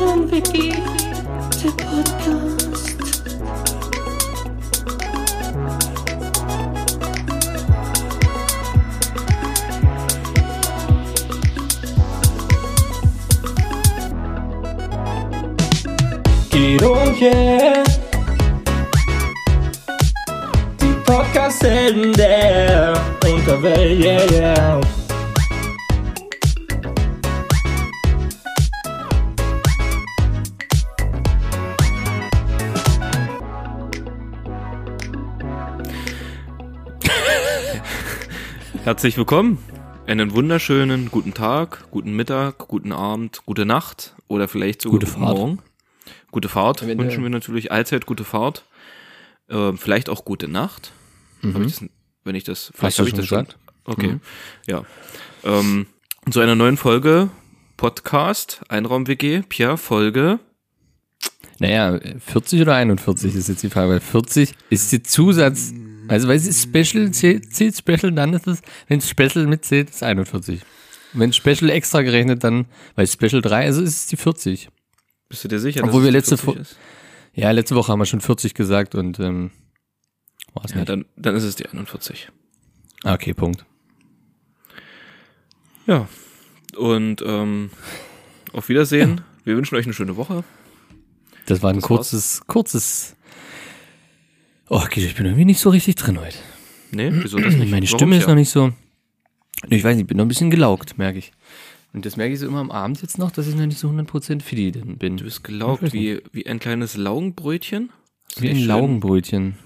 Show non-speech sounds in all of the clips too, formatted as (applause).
Einraum-WG, der Podcast. Guido und yeah. Die Podcast-Helden der Unterwelt, yeah, yeah. Herzlich willkommen. Einen wunderschönen guten Tag, guten Mittag, guten Abend, gute Nacht oder vielleicht sogar Gute guten Fahrt. Morgen. Gute Fahrt Eventuell. wünschen wir natürlich allzeit gute Fahrt. Ähm, vielleicht auch gute Nacht. Hab ich das, wenn ich das, vielleicht habe ich schon das schon. gesagt. Okay, Mhm. ja. Ähm, zu einer neuen Folge Podcast Einraum WG, Pierre Folge. Naja, 40 oder 41 ist jetzt die Frage, weil 40 ist die Zusatz, also weil es ist Special, zählt, zählt Special, dann ist es, wenn Special mitzählt, ist 41. Wenn Special extra gerechnet, dann, weil Special 3, also ist es die 40. Bist du dir sicher? Obwohl dass wir es letzte 40 Fo- ist? Ja, letzte Woche haben wir schon 40 gesagt und ähm, war es Ja, nicht. dann, dann ist es die 41. Ah, Okay, Punkt. Ja. Und ähm, auf Wiedersehen. (laughs) Wir wünschen euch eine schöne Woche. Das war ein Das kurzes, kurzes. Oh, ich bin irgendwie nicht so richtig drin heute. Nee, wieso das nicht? Meine Warum, Stimme ist Pierre? noch nicht so. Ich weiß nicht, ich bin noch ein bisschen gelaugt, merke ich. Und das merke ich so immer am Abend jetzt noch, dass ich noch nicht so 100% fit bin. Du bist gelaugt wie, wie ein kleines Laugenbrötchen. Wie ein schön- Laugenbrötchen,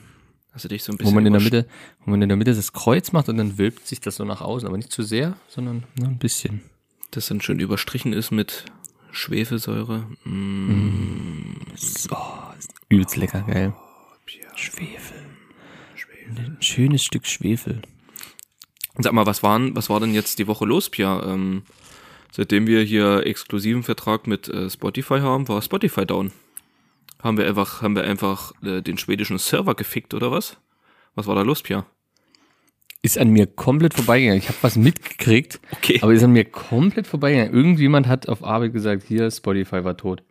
Hast du dich so ein wo bisschen man in der Mitte, wo man in der Mitte das Kreuz macht und dann wölbt sich das so nach außen, aber nicht zu sehr, sondern nur ein bisschen. das dann schön überstrichen ist mit Schwefelsäure. Mm. So, ist übelst lecker, geil. Schwefel. Ein schönes Stück Schwefel. Sag mal, was waren, was war denn jetzt die Woche los, Pia? Ähm, seitdem wir hier exklusiven Vertrag mit äh, Spotify haben, war Spotify down. Haben wir einfach, haben wir einfach äh, den schwedischen Server gefickt oder was? Was war da los, Pia? Ist an mir komplett vorbeigegangen. Ich habe was mitgekriegt, Okay. aber ist an mir komplett vorbeigegangen. Irgendjemand hat auf Arbeit gesagt, hier, Spotify war tot.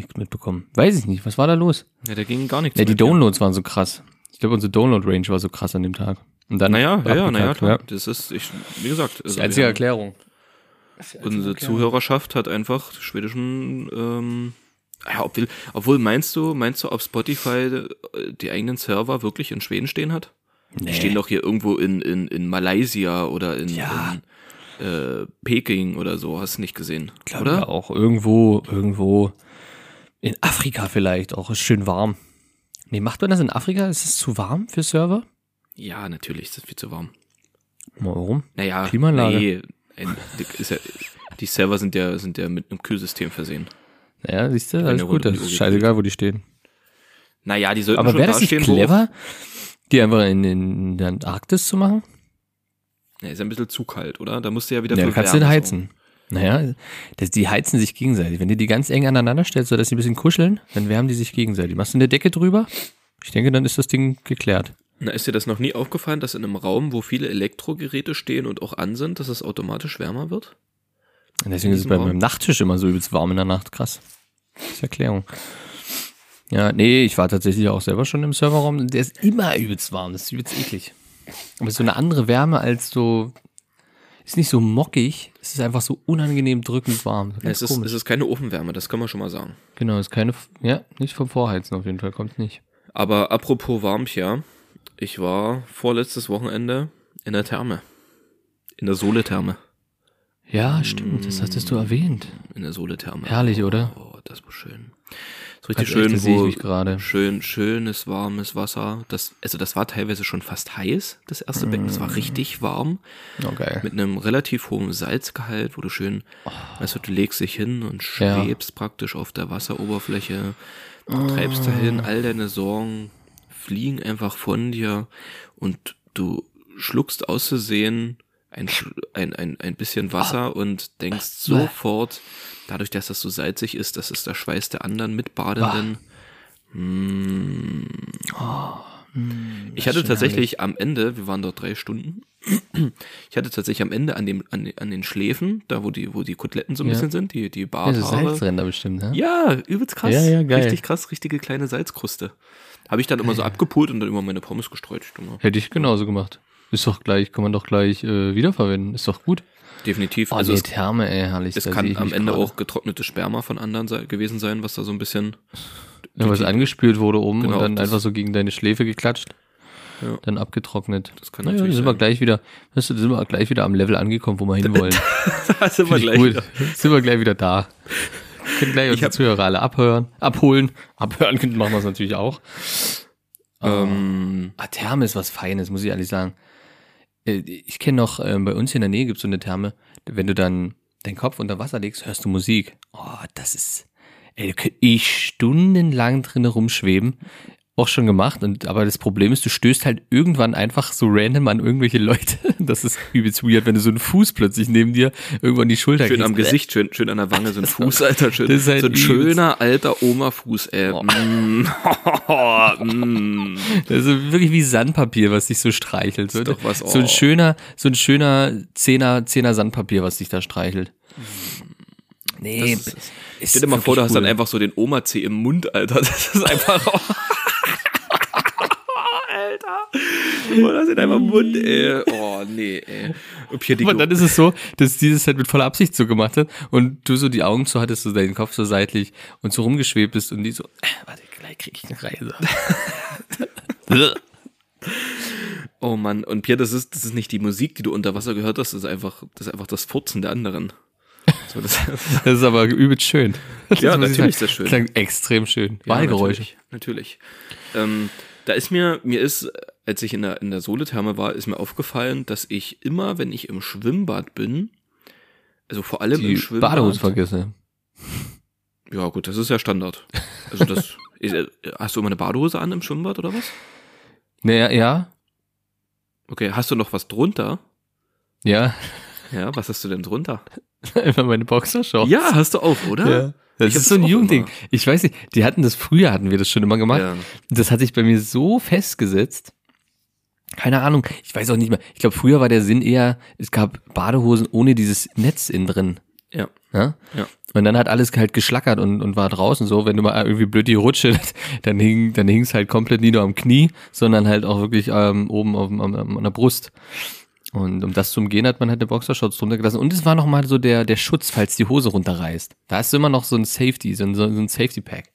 Nichts mitbekommen. Weiß ich nicht. Was war da los? ja, da ging gar nichts. Ja, die Pia. Downloads waren so krass. Ich glaube, unsere Download-Range war so krass an dem Tag. Und dann Naja, ja, ja, naja, klar. Das ist, ich, wie gesagt, also die einzige Erklärung. Unsere Zuhörerschaft hat einfach schwedischen, ähm, ja, obwohl, obwohl meinst du, meinst du, ob Spotify äh, die eigenen Server wirklich in Schweden stehen hat? Die stehen doch hier irgendwo in, in, in Malaysia oder in, Ja. in äh, Peking oder so, hast du nicht gesehen, Glaub oder? ja auch irgendwo, irgendwo in Afrika vielleicht auch. Ist schön warm. Nee, macht man das in Afrika? Ist es zu warm für Server? Ja, natürlich, ist das viel zu warm. Warum? Naja, Klimaanlage. nee, ja, die Server sind ja, sind ja mit einem Kühlsystem versehen. Naja, siehst du, alles gut. Das ist scheißegal, wo die stehen. Naja, die sollten Aber schon wäre da das nicht clever, die einfach in, in der Antarktis zu machen? Ja, ist ja ein bisschen zu kalt, oder? Da musst du ja wieder Ja, kannst du den heizen. Naja, das, die heizen sich gegenseitig. Wenn du die ganz eng aneinander stellst, sodass sie ein bisschen kuscheln, dann wärmen die sich gegenseitig. Machst du eine Decke drüber? Ich denke, dann ist das Ding geklärt. Na, ist dir das noch nie aufgefallen, dass in einem Raum, wo viele Elektrogeräte stehen und auch an sind, dass es automatisch wärmer wird? Und deswegen ist es bei Raum? meinem Nachttisch immer so übelst warm in der Nacht. Krass. Das ist Erklärung. Ja, nee, ich war tatsächlich auch selber schon im Serverraum. Der ist immer übelst warm. Das ist übelst eklig. Aber so eine andere Wärme als so. Ist nicht so mockig. Es ist einfach so unangenehm drückend warm. Ganz Es ist, komisch. es ist keine Ofenwärme, das kann man schon mal sagen. genau, ist keine. Ja, nicht vom Vorheizen auf jeden Fall. Kommt nicht. Aber apropos warm, Pia, ich war vorletztes Wochenende in der Therme. In der Sohle-Therme. Ja, stimmt. Das hattest du erwähnt. In der Sohle-Therme. Herrlich, oder? Oh, das war schön. So richtig Also echt, schön, ich wo, gerade. schön, schönes, warmes Wasser. Das, also das war teilweise schon fast heiß, das erste Becken. Das Mm. war richtig warm. Oh, geil. mit einem relativ hohen Salzgehalt, wo du schön, weißt du, du legst dich hin und Ja. schwebst praktisch auf der Wasseroberfläche, du treibst dahin, all deine Sorgen fliegen einfach von dir und du schluckst auszusehen ein, ein, ein, ein bisschen Wasser und denkst sofort, dadurch, dass das so salzig ist, das ist der Schweiß der anderen Mitbadenden. Mm, Ich hatte tatsächlich am Ende, wir waren dort drei Stunden, (clears throat) ich hatte tatsächlich am Ende an dem, an, den- an den Schläfen, da wo die, wo die Koteletten so ein Ja. bisschen sind, die, die Ja, Barthaare. Salzränder bestimmt, ne? Ja, übelst krass. Ja, ja, geil. Richtig krass, richtige kleine Salzkruste. Habe ich dann immer so abgepult und dann immer meine Pommes gestreut. Hätte ich genauso gemacht. Ist doch gleich, kann man doch gleich äh, wiederverwenden. Ist doch gut. Definitiv. Oh, also es, Therme, ey, herrlich. es kann am Ende gerade. auch getrocknetes Sperma von anderen sei, gewesen sein, was da so ein bisschen. Ja, was angespült wurde oben Genau, und dann einfach so gegen deine Schläfe geklatscht. Ja. Dann abgetrocknet. Das kann naja, natürlich da sind wir gleich wieder, weißt du, da sind wir gleich wieder am Level angekommen, wo wir (laughs) hinwollen. da (laughs) sind wir gleich gut. wieder. Sind wir gleich wieder da. (laughs) Können gleich unsere Zuhörer alle abhören, abholen. Abhören können machen wir es natürlich auch. Ähm, Ah, Therme ist was Feines, muss ich ehrlich sagen. Äh, Ich kenne noch, ähm, bei uns hier in der Nähe gibt es so eine Therme, wenn du dann deinen Kopf unter Wasser legst, hörst du Musik. Oh, das ist, ey, da könnte ich stundenlang drin rumschweben. Auch schon gemacht, und, aber das Problem ist, du stößt halt irgendwann einfach so random an irgendwelche Leute. (laughs) Das ist übelst weird, wenn du so einen Fuß plötzlich neben dir irgendwann die Schulter schön am kriegst. Gesicht, schön, schön an der Wange, so ein (laughs) Fuß, Alter. Schön, das ist halt so ein schöner alter Oma-Fuß, ey. Oh. Mm. (laughs) Mm. Das ist wirklich wie Sandpapier, was dich so streichelt. So, doch was, so ein oh. schöner, so ein schöner Zehner, Zehner Sandpapier, was dich da streichelt. Nee, Das ist- Stell dir mal vor, du hast dann einfach so den Oma-C im Mund, Alter. Das ist einfach. Alter. Hast den einfach im Mund, ey. Oh, nee, ey. Und dann ist es so, dass dieses halt mit voller Absicht so gemacht hat und du so die Augen zu hattest, so deinen Kopf so seitlich und so rumgeschwebt bist und die so, äh, warte, gleich krieg ich eine Reise. (laughs) Oh Mann, und Pierre, das ist, das ist nicht die Musik, die du unter Wasser gehört hast, das ist einfach, das ist einfach das Furzen der anderen. So, das, (laughs) Das ist aber übelst schön. Das Ja, natürlich ist das schön. Klang extrem schön. Ja, Wahlgeräusche. Natürlich. natürlich. Ähm, da ist mir, mir ist, als ich in der, in der Soletherme war, ist mir aufgefallen, dass ich immer, wenn ich im Schwimmbad bin, also vor allem Die im Schwimmbad. Badehose vergesse. Ja, gut, das ist ja Standard. Also das, (laughs) hast du immer eine Badehose an im Schwimmbad oder was? Naja, ja, Okay, hast du noch was drunter? ja, Ja, was hast du denn drunter? (laughs) einfach meine Boxershorts. Ja, hast du auch, oder? Ja. Das ist so ein Jugendding. immer. Ich weiß nicht, die hatten das früher, hatten wir das schon immer gemacht. Ja. Das hat sich bei mir so festgesetzt. Keine Ahnung, ich weiß auch nicht mehr. Ich glaube, früher war der Sinn eher, es gab Badehosen ohne dieses Netz innen drin. Ja. Ja? Ja. Und dann hat alles halt geschlackert und, und war draußen so, wenn du mal irgendwie blöd die Rutsche, (laughs) dann hing dann hing's halt komplett nicht nur am Knie, sondern halt auch wirklich ähm, oben auf, am, an der Brust. Und um das zu umgehen, hat man halt eine Boxershorts drunter gelassen. Und es war nochmal so der, der Schutz, falls die Hose runterreißt. Da hast du immer noch so ein Safety, so ein, so ein Safety Pack.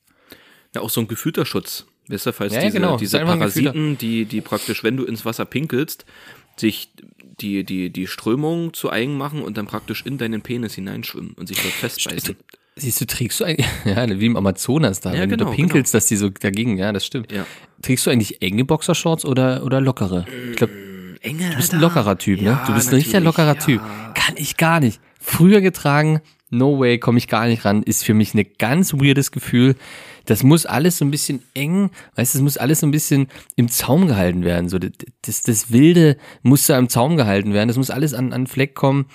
Ja, auch so ein gefühlter Schutz. Weißt du, falls Ja, diese, genau. diese Ist Parasiten, die, die praktisch, wenn du ins Wasser pinkelst, sich die, die, die Strömung zu eigen machen und dann praktisch in deinen Penis hineinschwimmen und sich dort festbeißen. Siehst du, trägst du eigentlich, (laughs) ja, wie im Amazonas da, Ja, wenn du genau, da pinkelst, dass die so dagegen, ja, das stimmt. Ja. Trägst du eigentlich enge Boxershorts oder, oder lockere? Ich glaube, Enge, du bist ein lockerer Typ, ne? Du bist ein richtiger lockerer ja. Typ. Kann ich gar nicht. Früher getragen, no way, komme ich gar nicht ran, ist für mich ein ganz weirdes Gefühl. Das muss alles so ein bisschen eng, weißt du, es muss alles so ein bisschen im Zaum gehalten werden. So, das, das, das Wilde muss da im Zaum gehalten werden. Das muss alles an, an Fleck kommen.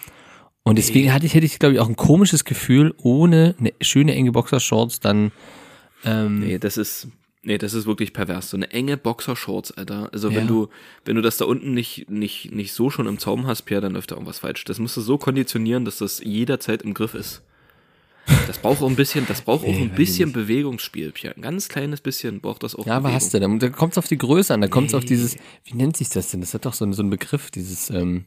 Und deswegen hatte ich, hätte ich, glaube ich, auch ein komisches Gefühl, ohne eine schöne enge Boxershorts dann, ähm, Nee, das ist, nee, das ist wirklich pervers. So eine enge Boxershorts, Alter. Also Ja. wenn du, wenn du das da unten nicht, nicht, nicht so schon im Zaum hast, Pierre, dann läuft da irgendwas falsch. Das musst du so konditionieren, dass das jederzeit im Griff ist. Das braucht auch ein bisschen, das braucht auch Nee, ein weiß ich bisschen Bewegungsspiel, Pierre. Ein ganz kleines bisschen braucht das auch. Ja, aber hast du, da, da kommt es auf die Größe an, da kommt es auf dieses, wie nennt sich das denn? Das hat doch so, einen- so einen Begriff, dieses, ähm,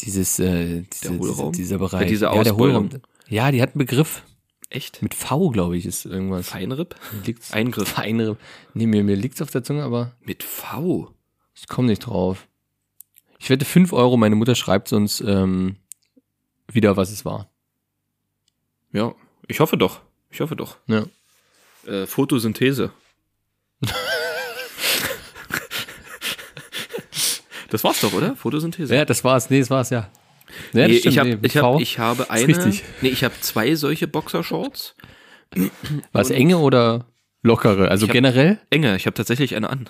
dieses, äh, diese? Dieser, Bereich. Ja, diese ja, der. Hohlraum. Ja, die hat einen Begriff. Echt? Mit V, glaube ich, ist irgendwas. Feinripp? Liegt's? Eingriff. Feinripp. Nee, mir, mir liegt's auf der Zunge, aber Mit V? ich komme nicht drauf. Ich wette 5 Euro, meine Mutter schreibt uns ähm, wieder, was es war. Ja, ich hoffe doch. Ich hoffe doch. Ja. Äh, Photosynthese. (laughs) das war's doch, oder? Photosynthese. Ja, das war's. Nee, das war's, ja. Ja, nee, ich, hab, ich, hab, ich habe eine. richtig. Nee, ich habe zwei solche Boxershorts. Was enge oder lockere? Also generell? Enge, ich habe tatsächlich eine an.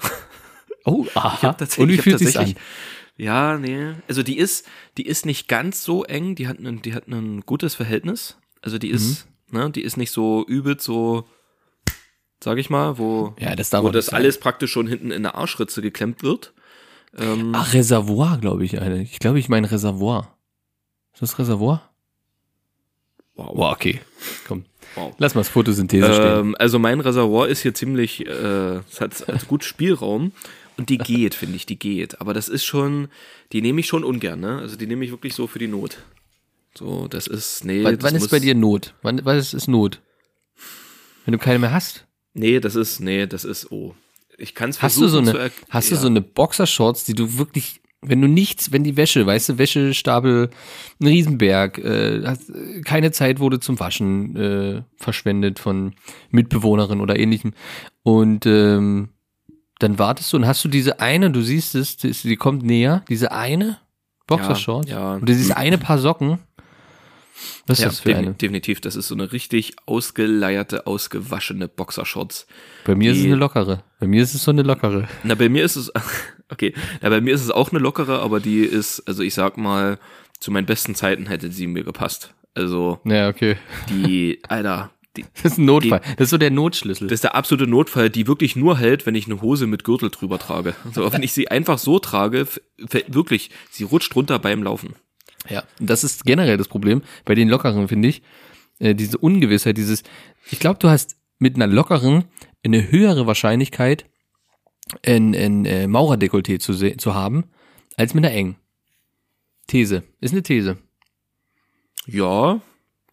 Oh, aha. (laughs) Ich hab tatsächlich, Und wie fühlt sich's an? Ja, nee. Also die ist, die ist nicht ganz so eng, die hat ein, die hat ein gutes Verhältnis. Also die ist, Mhm. ne, die ist nicht so übel so sag ich mal, wo, Ja, das wo das nicht sein. alles praktisch schon hinten in der Arschritze geklemmt wird. Ähm, Ach, Reservoir, glaube ich, eine. Ich glaube, ich meine Reservoir. Ist das Reservoir? wow. Wow, okay. Komm. Wow. Lass mal das Photosynthese stehen. Ähm, also mein Reservoir ist hier ziemlich, äh, es hat, gut Spielraum und die (laughs) geht, finde ich, die geht. Aber das ist schon, die nehme ich schon ungern, ne? Also die nehme ich wirklich so für die Not. So, das ist, nee. wann das wann ist bei dir Not? Wann, was ist Not? Wenn du keine mehr hast? Nee, das ist, nee, das ist, oh. Ich kann es Hast du so zu eine, er- hast du ja. so eine Boxershorts, die du wirklich, wenn du nichts, wenn die Wäsche, weißt du, Wäschestapel, ein Riesenberg, äh, hast keine Zeit wurde zum Waschen äh, verschwendet von Mitbewohnerin oder ähnlichem und ähm, dann wartest du und hast du diese eine, du siehst es, die, die kommt näher, diese eine Boxershorts Ja, ja. und dieses eine Paar Socken. Was ist Ja, das für eine? definitiv. Das ist so eine richtig ausgeleierte, ausgewaschene Boxershorts. Bei mir ist es eine lockere. Bei mir ist es so eine lockere. Na, bei mir ist es, okay, na, bei mir ist es auch eine lockere, aber die ist, also ich sag mal, zu meinen besten Zeiten hätte sie mir gepasst. Also, Ja, okay. die, Alter, die, (laughs) Das ist ein Notfall. Das ist so der Notschlüssel. das ist der absolute Notfall, die wirklich nur hält, wenn ich eine Hose mit Gürtel drüber trage. So, wenn ich sie einfach so trage, wirklich, sie rutscht runter beim Laufen. Ja, das ist generell das Problem bei den lockeren, finde ich. Äh, diese Ungewissheit, dieses, ich glaube, du hast mit einer lockeren eine höhere Wahrscheinlichkeit, ein, ein äh, Maurerdekolleté zu, zu haben, als mit einer engen. These. Ist eine These. Ja,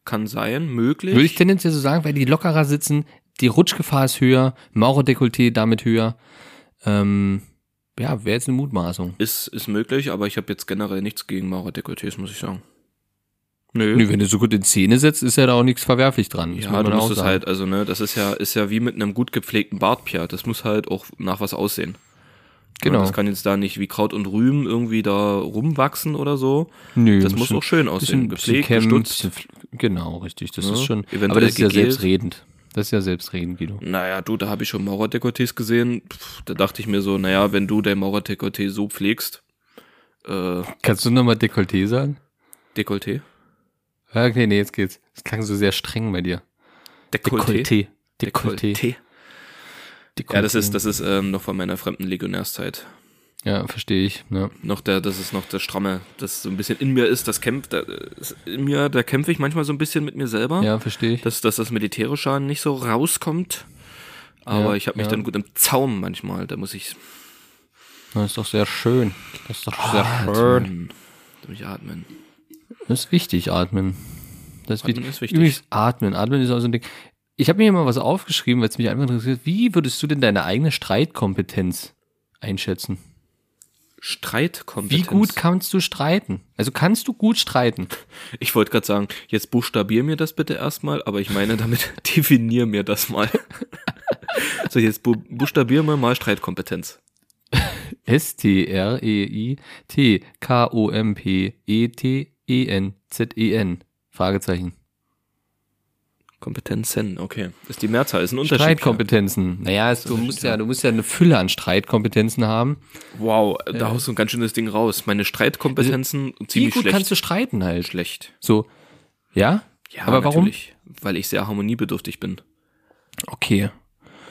kann sein, möglich. Würde ich tendenziell so sagen, weil die lockerer sitzen, die Rutschgefahr ist höher, Maurerdekolleté damit höher. Ähm, ja, wäre jetzt eine Mutmaßung. Ist, ist möglich, aber ich habe jetzt generell nichts gegen Maurer-Dekolletés, muss ich sagen. Nö. Nö, wenn du so gut in Szene setzt, ist ja da auch nichts verwerflich dran. Das ja, du musst es halt, also ne, das ist ja, ist ja wie mit einem gut gepflegten Bart, Pia. Das muss halt auch nach was aussehen. Genau. Das kann jetzt da nicht wie Kraut und Rüben irgendwie da rumwachsen oder so. Nö, Das muss auch schön aussehen. bisschen Gepflegt, kämmen, gestutzt. bisschen Genau, richtig. Das Ja, ist schon. Aber das ist ja selbstredend. Das ist ja selbstredend, Guido. Naja, du, da habe ich schon Maurerdekolletés gesehen. Pff, da dachte ich mir so, naja, wenn du dein Maurerdekolleté so pflegst, äh, Kannst du nochmal Dekolleté sagen? Dekolleté? Ja, Okay, nee, jetzt geht's. Das klang so sehr streng bei dir. Dekolleté. Dekolleté. Dekolleté. Ja, das ist, das ist ähm, noch von meiner fremden Legionärszeit. Ja, verstehe ich. Ne? noch der, das ist noch das Stramme, das so ein bisschen in mir ist, das kämpft, da, in mir, da kämpfe ich manchmal so ein bisschen mit mir selber, Ja, verstehe ich. dass, dass das Militärische nicht so rauskommt. Aber Ja, ich habe mich ja. dann gut im Zaum manchmal, da muss ich Das ist doch sehr schön. Das ist doch sehr schön. atmen, durchatmen. Das ist wichtig, atmen. Das ist, Atmen wichtig. ist wichtig. Übrigens, atmen. Atmen ist auch so ein Ding. Ich habe mir hier mal was aufgeschrieben, weil es mich einfach interessiert. Wie würdest du denn deine eigene Streitkompetenz einschätzen? Streitkompetenz. Wie gut kannst du streiten? Also kannst du gut streiten? (laughs) Ich wollte gerade sagen, jetzt buchstabier mir das bitte erstmal, aber ich meine damit, (laughs) definier mir das mal. (laughs) so, jetzt bu buchstabier mir mal Streitkompetenz. S-T-R-E-I-T-K-O-M-P-E-T-E-N-Z-E-N. Fragezeichen. Kompetenzen, okay. Ist die Mehrzahl, ist ein Unterschied. Streitkompetenzen. Naja, es, du musst ja, du musst ja eine Fülle an Streitkompetenzen haben. Wow, da haust du ein ganz schönes Ding raus. Meine Streitkompetenzen Wie ziemlich gut schlecht. kannst du streiten halt? schlecht. So. Ja? Ja, Aber warum? natürlich, weil ich sehr harmoniebedürftig bin Okay.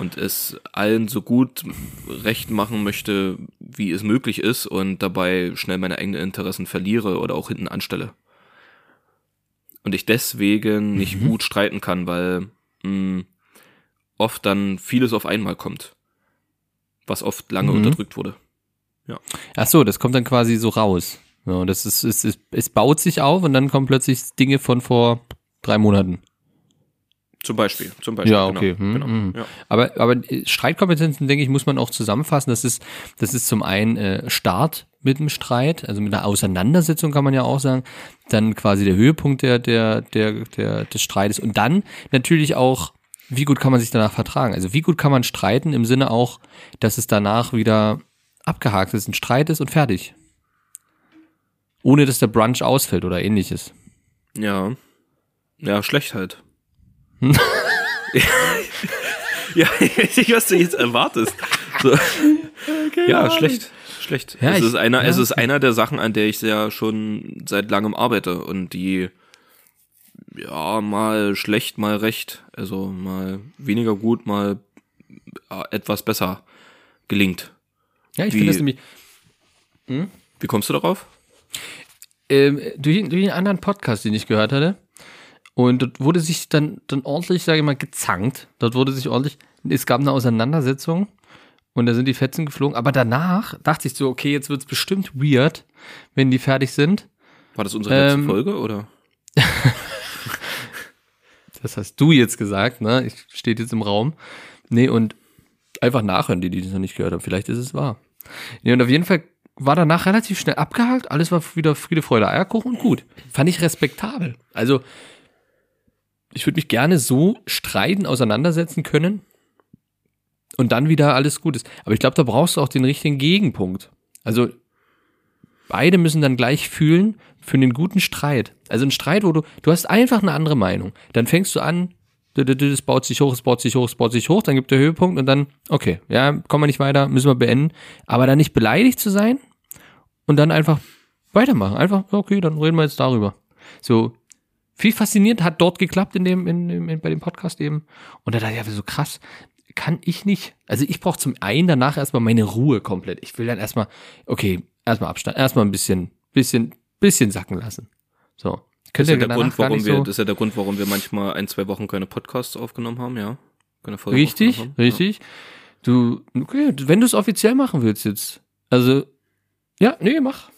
Und es allen so gut recht machen möchte, wie es möglich ist und dabei schnell meine eigenen Interessen verliere oder auch hinten anstelle. Und ich deswegen nicht Mhm. gut streiten kann, weil mh, oft dann vieles auf einmal kommt, was oft lange Mhm. unterdrückt wurde. Ach so, das kommt dann quasi so raus. Ja, das ist, es, es, es baut sich auf und dann kommen plötzlich Dinge von vor drei Monaten. Zum Beispiel, zum Beispiel. Ja, genau, okay. Hm, genau. hm. Ja. Aber, aber Streitkompetenzen, denke ich, muss man auch zusammenfassen. Das ist, das ist zum einen äh, Start mit dem Streit, also mit einer Auseinandersetzung kann man ja auch sagen, dann quasi der Höhepunkt der, der, der, der, des Streites und dann natürlich auch, wie gut kann man sich danach vertragen? Also wie gut kann man streiten im Sinne auch, dass es danach wieder abgehakt ist, ein Streit ist und fertig. Ohne dass der Brunch ausfällt oder ähnliches. Ja. Ja, schlecht halt. (laughs) ja, ich weiß nicht, was du jetzt erwartest. So. Ja, schlecht. Schlecht. Ja, es, ich- ist einer, es ja. ist einer der Sachen, an der ich ja schon seit langem arbeite und die ja mal schlecht, mal recht. Also mal weniger gut, mal etwas besser gelingt. Ja, ich finde das nämlich Wie kommst du darauf? ähm, durch, durch einen anderen Podcast, den ich gehört hatte. Und dort wurde sich dann, dann ordentlich, sage ich mal, gezankt. Dort wurde sich ordentlich, es gab eine Auseinandersetzung und da sind die Fetzen geflogen. Aber danach dachte ich so, okay, jetzt wird's bestimmt weird, wenn die fertig sind. War das unsere letzte Ähm, Folge oder? (laughs) Das hast du jetzt gesagt, ne? Ich steht jetzt im Raum. Nee, und einfach nachhören, die, die das noch nicht gehört haben. Vielleicht ist es wahr. Nee, und auf jeden Fall war danach relativ schnell abgehakt. Alles war wieder Friede, Freude, Eierkuchen und gut. Fand ich respektabel. Also, ich würde mich gerne so streiten, auseinandersetzen können und dann wieder alles gut ist. Aber ich glaube, da brauchst du auch den richtigen Gegenpunkt. Also, beide müssen dann gleich fühlen für einen guten Streit. Also ein Streit, wo du, du hast einfach eine andere Meinung. Dann fängst du an, d- d- d- es baut sich hoch, es baut sich hoch, es baut sich hoch, dann gibt der Höhepunkt und dann, okay, ja, kommen wir nicht weiter, müssen wir beenden. Aber dann nicht beleidigt zu sein und dann einfach weitermachen. Einfach, okay, dann reden wir jetzt darüber. So, viel faszinierend hat dort geklappt in dem, in, in, in, bei dem Podcast eben. Und da dachte ich, ja, so krass, kann ich nicht. Also ich brauche zum einen danach erstmal meine Ruhe komplett. Ich will dann erstmal, okay, erstmal Abstand, erstmal ein bisschen, bisschen, bisschen sacken lassen. So. Das Könnt ist, ja der Grund, warum wir, so das ist ja der Grund, warum wir manchmal ein, zwei Wochen keine Podcasts aufgenommen haben, ja. Keine Folge Richtig, haben. richtig. Du, okay, wenn du es offiziell machen willst jetzt. Also, ja, nee, mach. Ja.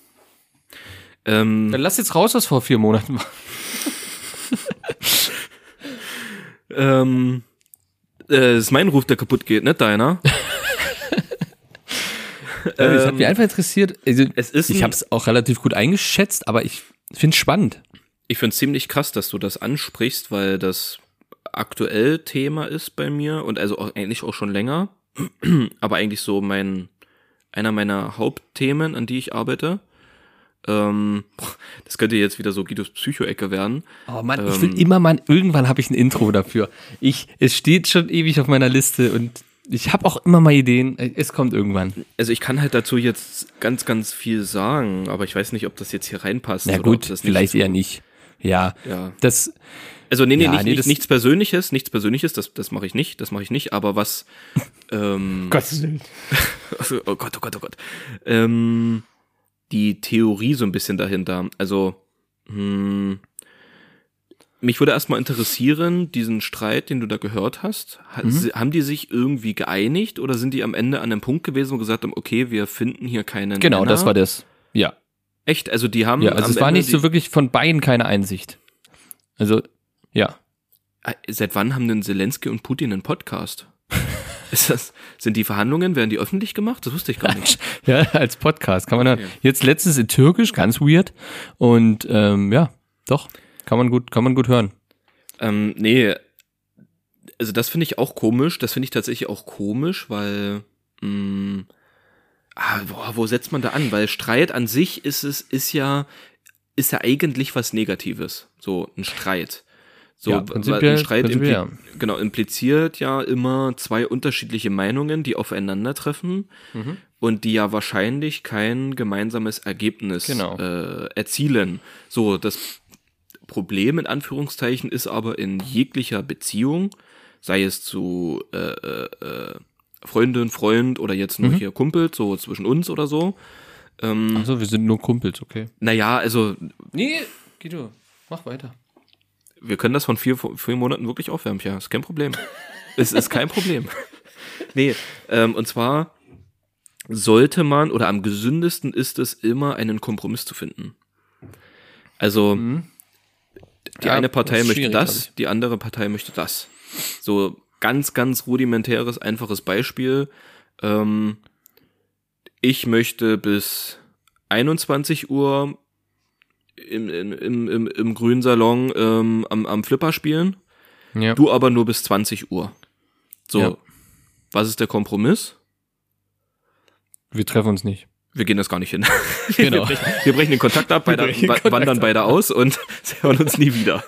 Ähm, Dann lass jetzt raus, was vor vier Monaten war. (laughs) ähm, äh, ist mein Ruf, der kaputt geht, nicht deiner. Es hat mich einfach interessiert. Also, es ist ich habe es auch relativ gut eingeschätzt, aber ich finde es spannend. Ich finde es ziemlich krass, dass du das ansprichst, weil das aktuell Thema ist bei mir und also auch, eigentlich auch schon länger, (clears throat) aber eigentlich so mein einer meiner Hauptthemen, an die ich arbeite. Ähm, (laughs) das könnte jetzt wieder so Guidos Psycho-Ecke werden. Oh Mann, ich Ähm, will immer mal, irgendwann habe ich ein Intro dafür. Ich, es steht schon ewig auf meiner Liste und ich habe auch immer mal Ideen. Es kommt irgendwann. Also ich kann halt dazu jetzt ganz, ganz viel sagen, aber ich weiß nicht, ob das jetzt hier reinpasst. Na gut, vielleicht eher nicht. Ja, Ja. das, Also nee, nee, Ja, nicht, nee, nicht, nichts Persönliches, nichts Persönliches, das, das mache ich nicht, das mache ich nicht, aber was, (laughs) ähm, Gottes Willen. Also, (laughs) oh Gott, oh Gott, oh Gott. Ähm, die Theorie so ein bisschen dahinter. Also, hm, mich würde erstmal interessieren, diesen Streit, den du da gehört hast, ha- Mhm. haben die sich irgendwie geeinigt oder sind die am Ende an einem Punkt gewesen und gesagt haben, okay, wir finden hier keinen Genau, Nenner? das war das. Ja. Echt, also die haben Ja, also es war Ende nicht so wirklich von beiden keine Einsicht. Also, ja. Äh, Seit wann haben denn Zelensky und Putin einen Podcast? (laughs) Ist das, sind die Verhandlungen, werden die öffentlich gemacht? Das wusste ich gar nicht. (laughs) Ja, als Podcast kann man. Okay. Jetzt letztens in Türkisch, ganz weird. Und ähm, ja, doch, kann man gut, kann man gut hören. Ähm, nee, also das finde ich auch komisch. Das finde ich tatsächlich auch komisch, weil mh, ah, boah, wo setzt man da an? Weil Streit an sich ist es ist ja ist ja eigentlich was Negatives. So ein Streit. So Ja, prinzipiell- ein Streit impli genau impliziert ja immer zwei unterschiedliche Meinungen, die aufeinandertreffen Mhm. und die ja wahrscheinlich kein gemeinsames Ergebnis Genau. äh, erzielen. So, das Problem in Anführungszeichen ist aber in jeglicher Beziehung, sei es zu äh, äh, äh, Freundin, Freund oder jetzt nur Mhm. hier Kumpel, so zwischen uns oder so. Ähm, Achso, wir sind nur Kumpels, okay. naja, also Nee, Guido, mach weiter. Wir können das von vier, vier Monaten wirklich aufwärmen, ja, ist kein Problem. es ist kein Problem. (laughs) Nee, ähm, und zwar sollte man, oder am gesündesten ist es immer, einen Kompromiss zu finden. Also, die Mhm. Ja, eine Partei möchte das, glaub die andere Partei möchte das. So ganz, ganz rudimentäres, einfaches Beispiel. Ähm, ich möchte bis 21 Uhr im, im, im, im, grünen Salon ähm, am, am Flipper spielen, Ja. du aber nur bis 20 Uhr. So, Ja. was ist der Kompromiss? Wir treffen uns nicht. Wir gehen das gar nicht hin. (laughs) Genau. Wir, brechen, wir brechen den Kontakt ab, beide, wandern ab. beide aus und (laughs) hören uns nie wieder.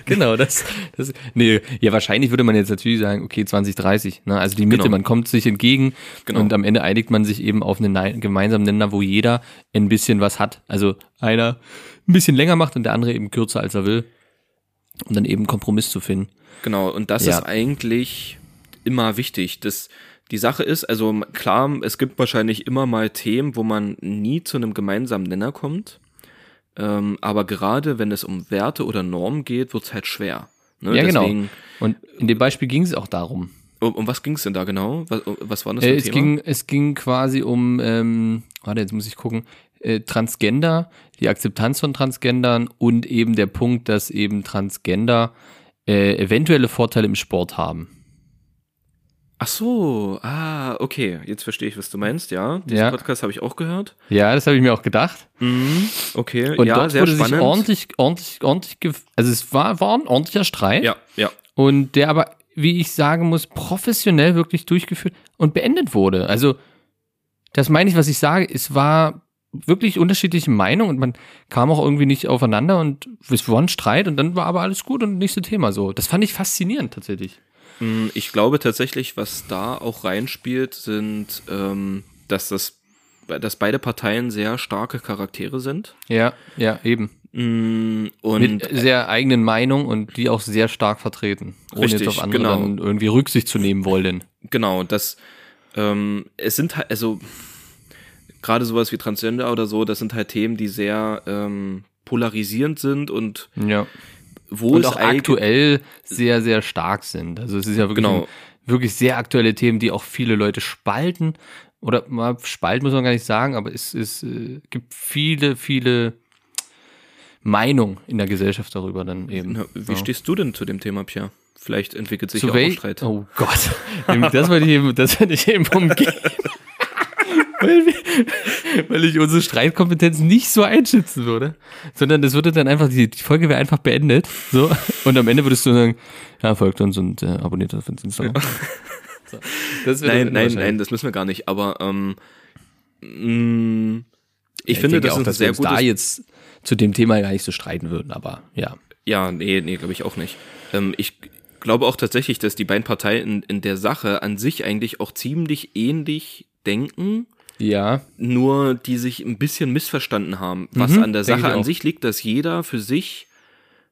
(laughs) Genau, das, das, nee, ja, wahrscheinlich würde man jetzt natürlich sagen, okay, 20, 30, ne, also die Mitte, Genau. man kommt sich entgegen Genau. und am Ende einigt man sich eben auf einen gemeinsamen Nenner, wo jeder ein bisschen was hat. Also einer ein bisschen länger macht und der andere eben kürzer, als er will, um dann eben Kompromiss zu finden. Genau, und das Ja. ist eigentlich immer wichtig. Das, die Sache ist, also klar, es gibt wahrscheinlich immer mal Themen, wo man nie zu einem gemeinsamen Nenner kommt. Ähm, aber gerade wenn es um Werte oder Normen geht, wird's halt schwer. Ne? Ja, genau. Deswegen, Und in dem Beispiel ging es auch darum. Um, um was ging's denn da genau? Was, was war das Äh, es, Thema? ging, es ging quasi um, ähm, warte, jetzt muss ich gucken, äh, Transgender, die Akzeptanz von Transgendern und eben der Punkt, dass eben Transgender äh, eventuelle Vorteile im Sport haben. Ach so, ah, okay, jetzt verstehe ich, was du meinst, ja. Diesen Ja. Podcast habe ich auch gehört. Ja, das habe ich mir auch gedacht. Mhm, okay, Und ja, dort sehr wurde spannend. sich ordentlich, ordentlich, ordentlich, also es war, war ein ordentlicher Streit. Ja, ja, Und der aber, wie ich sagen muss, professionell wirklich durchgeführt und beendet wurde. Also, das meine ich, was ich sage. Es war wirklich unterschiedliche Meinungen und man kam auch irgendwie nicht aufeinander und es war ein Streit und dann war aber alles gut und nächste Thema so. Das fand ich faszinierend tatsächlich. Mm, Ich glaube tatsächlich, was da auch reinspielt, sind, ähm, dass das, dass beide Parteien sehr starke Charaktere sind. Ja, ja, eben. Mm, Und Mit sehr eigenen Meinung und die auch sehr stark vertreten. Ohne Richtig, jetzt auf andere genau. dann irgendwie Rücksicht zu nehmen wollen. genau, das, ähm, es sind halt, also gerade sowas wie Transgender oder so, das sind halt Themen, die sehr ähm, polarisierend sind und Ja. Wo und es auch aktuell sehr, sehr stark sind. Also es ist ja wirklich, Genau. wirklich sehr aktuelle Themen, die auch viele Leute spalten. Oder mal spalten muss man gar nicht sagen, aber es, es äh, gibt viele, viele Meinungen in der Gesellschaft darüber dann eben. Na, wie Ja. stehst du denn zu dem Thema, Pierre? Vielleicht entwickelt sich Zu auch Streit. Oh Gott. (laughs) Das wollte ich eben, das wollte ich eben umgehen. (laughs) weil, wir, weil ich unsere Streitkompetenz nicht so einschätzen würde. Sondern es würde dann einfach, die, die Folge wäre einfach beendet. So. Und am Ende würdest du sagen, ja, folgt uns und äh, abonniert uns auf Instagram. So. Das Nein, nein, nein, das müssen wir gar nicht. Aber ähm, mh, ich Ja, finde, denke das auch, ist dass sehr wir uns da jetzt zu dem Thema gar nicht so streiten würden, aber ja. Ja, nee, nee, glaube ich auch nicht. Ähm, ich glaube auch tatsächlich, dass die beiden Parteien in, in der Sache an sich eigentlich auch ziemlich ähnlich denken, Ja, nur die sich ein bisschen missverstanden haben. Was Mhm, an der Sache an sich liegt, dass jeder für sich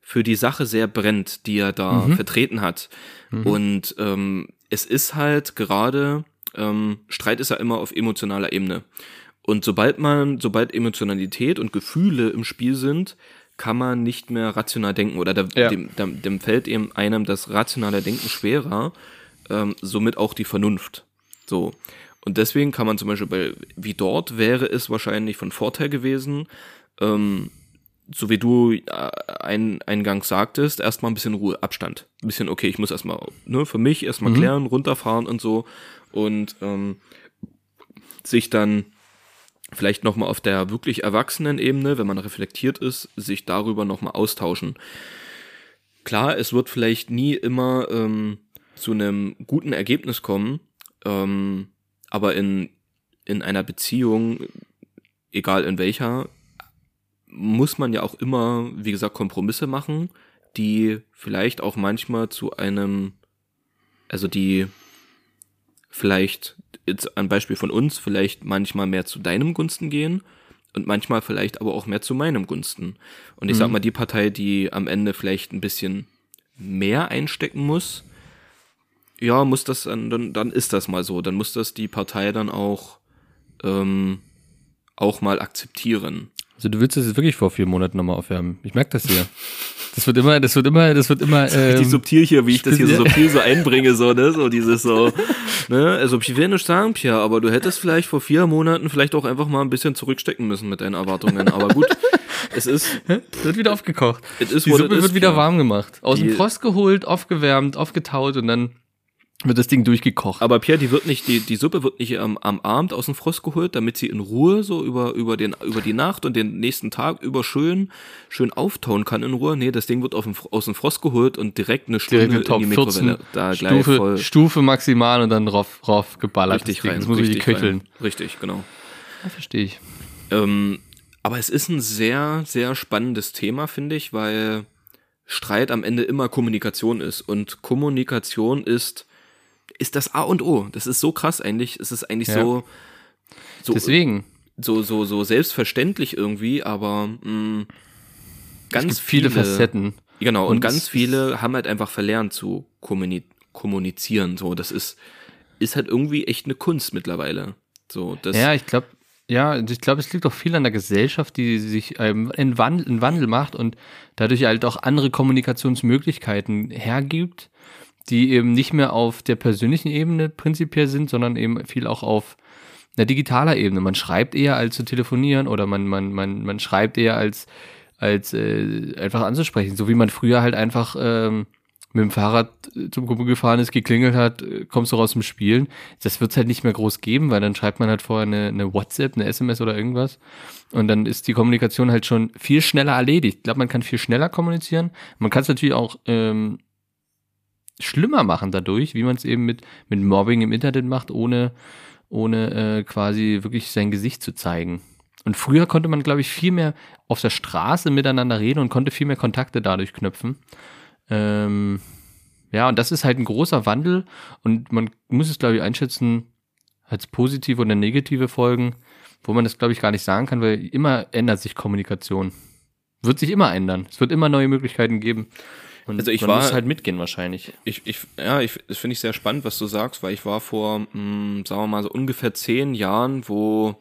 für die Sache sehr brennt, die er da Mhm. vertreten hat. Und ähm, es ist halt gerade, ähm, Streit ist ja immer auf emotionaler Ebene. Und sobald man, sobald Emotionalität und Gefühle im Spiel sind, kann man nicht mehr rational denken oder da, Ja. dem, dem, dem fällt eben einem das rationale Denken schwerer, ähm, somit auch die Vernunft. So. Und deswegen kann man zum Beispiel bei, wie dort wäre es wahrscheinlich von Vorteil gewesen, ähm, so wie du äh, ein, eingangs sagtest, erstmal ein bisschen Ruhe, Abstand. Ein bisschen, okay, ich muss erstmal, ne, für mich erstmal klären, runterfahren und so. Und ähm, sich dann vielleicht nochmal auf der wirklich erwachsenen Ebene, wenn man reflektiert ist, sich darüber nochmal austauschen. Klar, es wird vielleicht nie immer ähm, zu einem guten Ergebnis kommen, ähm, aber in, in einer Beziehung, egal in welcher, muss man ja auch immer, wie gesagt, Kompromisse machen, die vielleicht auch manchmal zu einem, also die vielleicht, jetzt ein Beispiel von uns, vielleicht manchmal mehr zu deinem Gunsten gehen und manchmal vielleicht aber auch mehr zu meinem Gunsten. Und ich sag mal, die Partei, die am Ende vielleicht ein bisschen mehr einstecken muss, ja, muss das dann, dann, ist das mal so. Dann muss das die Partei dann auch, ähm, auch mal akzeptieren. Also du willst das jetzt wirklich vor vier Monaten nochmal aufwärmen. Ich merke das hier. Das wird immer, das wird immer, das wird immer. (laughs) Richtig Ähm, subtil hier, wie ich das hier so (laughs) subtil so einbringe, so, ne, so dieses so, ne, also ich will nicht sagen, Pierre, aber du hättest vielleicht vor vier Monaten vielleicht auch einfach mal ein bisschen zurückstecken müssen mit deinen Erwartungen, aber gut, es ist, (laughs) wird wieder aufgekocht. es ist, Die Suppe wird wieder warm gemacht. Aus dem Frost geholt, aufgewärmt, aufgetaut und dann wird das Ding durchgekocht. Aber Pierre, die wird nicht, die, die Suppe wird nicht am, am Abend aus dem Frost geholt, damit sie in Ruhe so über, über den, über die Nacht und den nächsten Tag über schön, schön auftauen kann in Ruhe. Nee, das Ding wird auf dem, aus dem Frost geholt und direkt eine Stunde Direkt in die 14, Mikrowelle. Da Stufe, voll Stufe maximal und dann rauf, rauf geballert. richtig das rein. Das muss richtig richtig köcheln. rein. Richtig, genau. Ja, verstehe ich. Ähm, aber es ist ein sehr, sehr spannendes Thema, finde ich, weil Streit am Ende immer Kommunikation ist. Und Kommunikation ist, ist das A und O. Das ist so krass eigentlich. Es ist eigentlich Ja. so, so, Deswegen. so, so, so selbstverständlich irgendwie, aber mh, ganz es gibt viele, viele Facetten. Genau, und, Und ganz viele haben halt einfach verlernt zu kommuni kommunizieren. So, das ist, ist halt irgendwie echt eine Kunst mittlerweile. So, das, Ja, ich glaube, ja, ich glaube, es liegt auch viel an der Gesellschaft, die sich ähm, in Wandel, in Wandel macht und dadurch halt auch andere Kommunikationsmöglichkeiten hergibt, die eben nicht mehr auf der persönlichen Ebene prinzipiell sind, sondern eben viel auch auf einer digitaler Ebene. Man schreibt eher als zu telefonieren oder man, man, man, man schreibt eher als, als äh, einfach anzusprechen. So wie man früher halt einfach ähm, mit dem Fahrrad äh, zum Kumpel gefahren ist, geklingelt hat, äh, kommst du raus zum Spielen. Das wird's halt nicht mehr groß geben, weil dann schreibt man halt vorher eine, eine WhatsApp, eine SMS oder irgendwas. Und dann ist die Kommunikation halt schon viel schneller erledigt. Ich glaube, man kann viel schneller kommunizieren. Man kann es natürlich auch ähm, schlimmer machen dadurch, wie man es eben mit, mit Mobbing im Internet macht, ohne, ohne äh, quasi wirklich sein Gesicht zu zeigen. Und früher konnte man, glaube ich, viel mehr auf der Straße miteinander reden und konnte viel mehr Kontakte dadurch knüpfen. Ähm, ja, und das ist halt ein großer Wandel und man muss es, glaube ich, einschätzen als positive oder negative Folgen, wo man das, glaube ich, gar nicht sagen kann, weil immer ändert sich Kommunikation. Wird sich immer ändern. Es wird immer neue Möglichkeiten geben. Und Also ich man war- muss halt mitgehen wahrscheinlich. Ich, ich, ja, ich, das finde ich sehr spannend, was du sagst, weil ich war vor, mh, sagen wir mal, so ungefähr zehn Jahren, wo,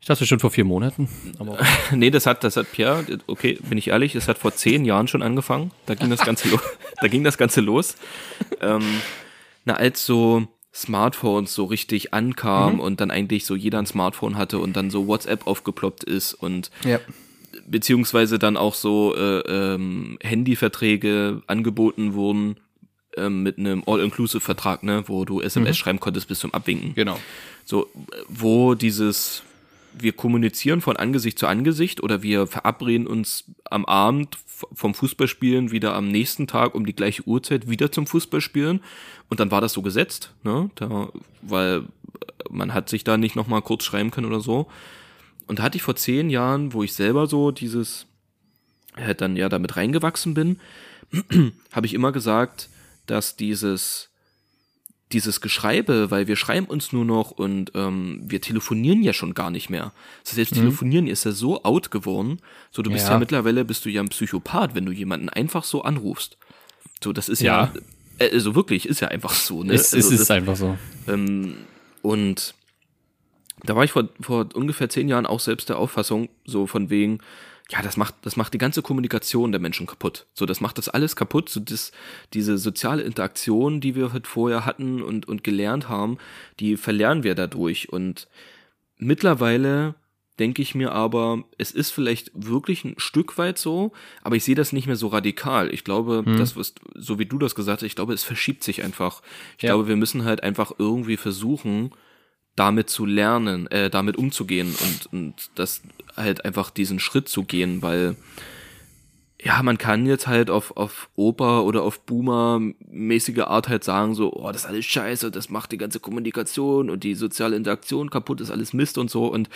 Ich dachte schon vor vier Monaten. Aber (laughs) nee, das hat, das hat Pierre, okay, bin ich ehrlich, das hat vor zehn Jahren schon angefangen. Da ging das Ganze (laughs) los. Da ging das Ganze los. Ähm, na, als so Smartphones so richtig ankamen und dann eigentlich so jeder ein Smartphone hatte und dann so WhatsApp aufgeploppt ist und ja. Beziehungsweise dann auch so äh, ähm, Handyverträge angeboten wurden ähm, mit einem All-Inclusive-Vertrag, ne, wo du SMS schreiben konntest bis zum Abwinken. Genau. So, wo dieses, wir kommunizieren von Angesicht zu Angesicht oder wir verabreden uns am Abend vom Fußballspielen wieder am nächsten Tag um die gleiche Uhrzeit wieder zum Fußballspielen und dann war das so gesetzt, ne, da, weil man hat sich da nicht nochmal kurz schreiben können oder so. Und da hatte ich vor zehn Jahren, wo ich selber so dieses, halt dann ja damit reingewachsen bin, (clears throat) habe ich immer gesagt, dass dieses, dieses Geschreibe, weil wir schreiben uns nur noch und ähm, wir telefonieren ja schon gar nicht mehr. Heißt, selbst telefonieren ist ja so out geworden. So, du bist ja. Ja. mittlerweile bist du ja ein Psychopath, wenn du jemanden einfach so anrufst. So, das ist ja, Ja. äh, also wirklich, ist ja einfach so, ne? Es, es also, ist das, einfach so. ähm, und da war ich vor, vor ungefähr zehn Jahren auch selbst der Auffassung, so von wegen, ja, das macht, das macht die ganze Kommunikation der Menschen kaputt. So, das macht das alles kaputt. So, das, diese soziale Interaktion, die wir halt vorher hatten und, und gelernt haben, die verlernen wir dadurch. Und mittlerweile denke ich mir aber, es ist vielleicht wirklich ein Stück weit so, aber ich sehe das nicht mehr so radikal. Ich glaube, das, was, so wie du das gesagt hast, ich glaube, es verschiebt sich einfach. Ich Ja. glaube, wir müssen halt einfach irgendwie versuchen, damit zu lernen, äh, damit umzugehen und, und das halt einfach diesen Schritt zu gehen, weil ja, man kann jetzt halt auf, auf Oper oder auf Boomer-mäßige Art halt sagen, so, oh, das ist alles scheiße, das macht die ganze Kommunikation und die soziale Interaktion kaputt, ist alles Mist und so und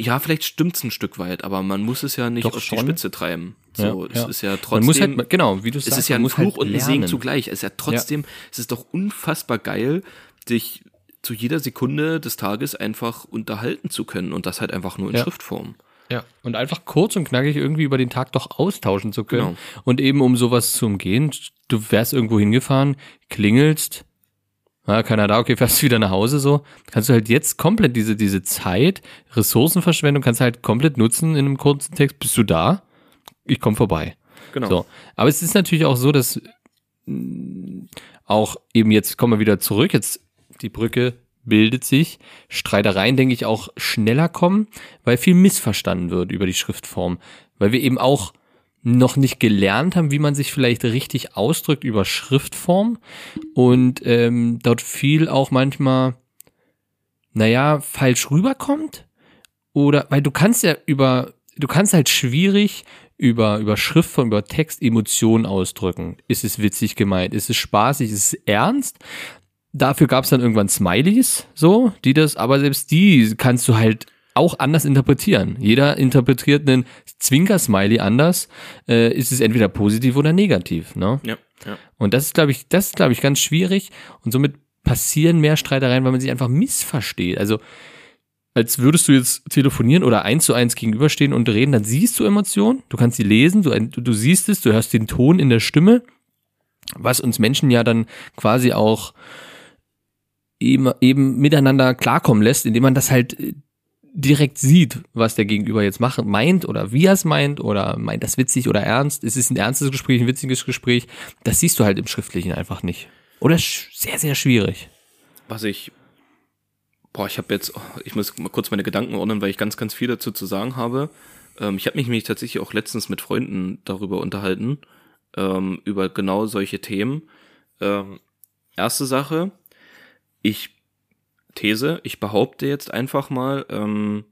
ja, vielleicht stimmt's ein Stück weit, aber man muss es ja nicht Doch auf die schon. Spitze treiben. So, Ja, es ja. ist ja Man trotzdem. muss halt, genau, wie du es sagst, ist ja man ein muss Fluch halt und ein Segen zugleich. Es ist ja trotzdem, es ist doch unfassbar geil, dich zu jeder Sekunde des Tages einfach unterhalten zu können und das halt einfach nur in Ja. Schriftform. Ja, und einfach kurz und knackig irgendwie über den Tag doch austauschen zu können. Genau. Und eben um sowas zu umgehen, du wärst irgendwo hingefahren, klingelst, ja, keiner da, okay, fährst wieder nach Hause so, kannst du halt jetzt komplett diese, diese Zeit, Ressourcenverschwendung kannst du halt komplett nutzen in einem kurzen Text, bist du da? Ich komme vorbei. Genau. So. Aber es ist natürlich auch so, dass mh, auch eben jetzt kommen wir wieder zurück, jetzt die Brücke bildet sich, Streitereien, denke ich, auch schneller kommen, weil viel missverstanden wird über die Schriftform, weil wir eben auch noch nicht gelernt haben, wie man sich vielleicht richtig ausdrückt über Schriftform und ähm, dort viel auch manchmal, naja, falsch rüberkommt oder, weil du kannst ja über, du kannst halt schwierig über, über Schriftform, über Text Emotionen ausdrücken. Ist es witzig gemeint? Ist es spaßig? Ist es ernst? Dafür gab es dann irgendwann Smileys, so, die das, aber selbst die kannst du halt auch anders interpretieren. Jeder interpretiert einen Zwinker-Smiley anders. Äh, ist es entweder positiv oder negativ, ne? Ja, ja. Und das ist, glaube ich, das ist, glaube ich, ganz schwierig. Und somit passieren mehr Streitereien, weil man sich einfach missversteht. Also, als würdest du jetzt telefonieren oder eins zu eins gegenüberstehen und reden, dann siehst du Emotionen, du kannst sie lesen, du, du, du siehst es, du hörst den Ton in der Stimme. was uns Menschen ja dann quasi auch eben, eben miteinander klarkommen lässt, indem man das halt äh, direkt sieht, was der Gegenüber jetzt macht, meint oder wie er es meint oder meint das witzig oder ernst. Es ist ein ernstes Gespräch, ein witziges Gespräch. Das siehst du halt im Schriftlichen einfach nicht. Oder sehr, sehr schwierig. Was ich, boah, ich habe jetzt, ich muss mal kurz meine Gedanken ordnen, weil ich ganz, ganz viel dazu zu sagen habe. Ähm, ich habe mich nämlich tatsächlich auch letztens mit Freunden darüber unterhalten, ähm, über genau solche Themen. Ähm, erste Sache, ich These, ich behaupte jetzt einfach mal, ähm,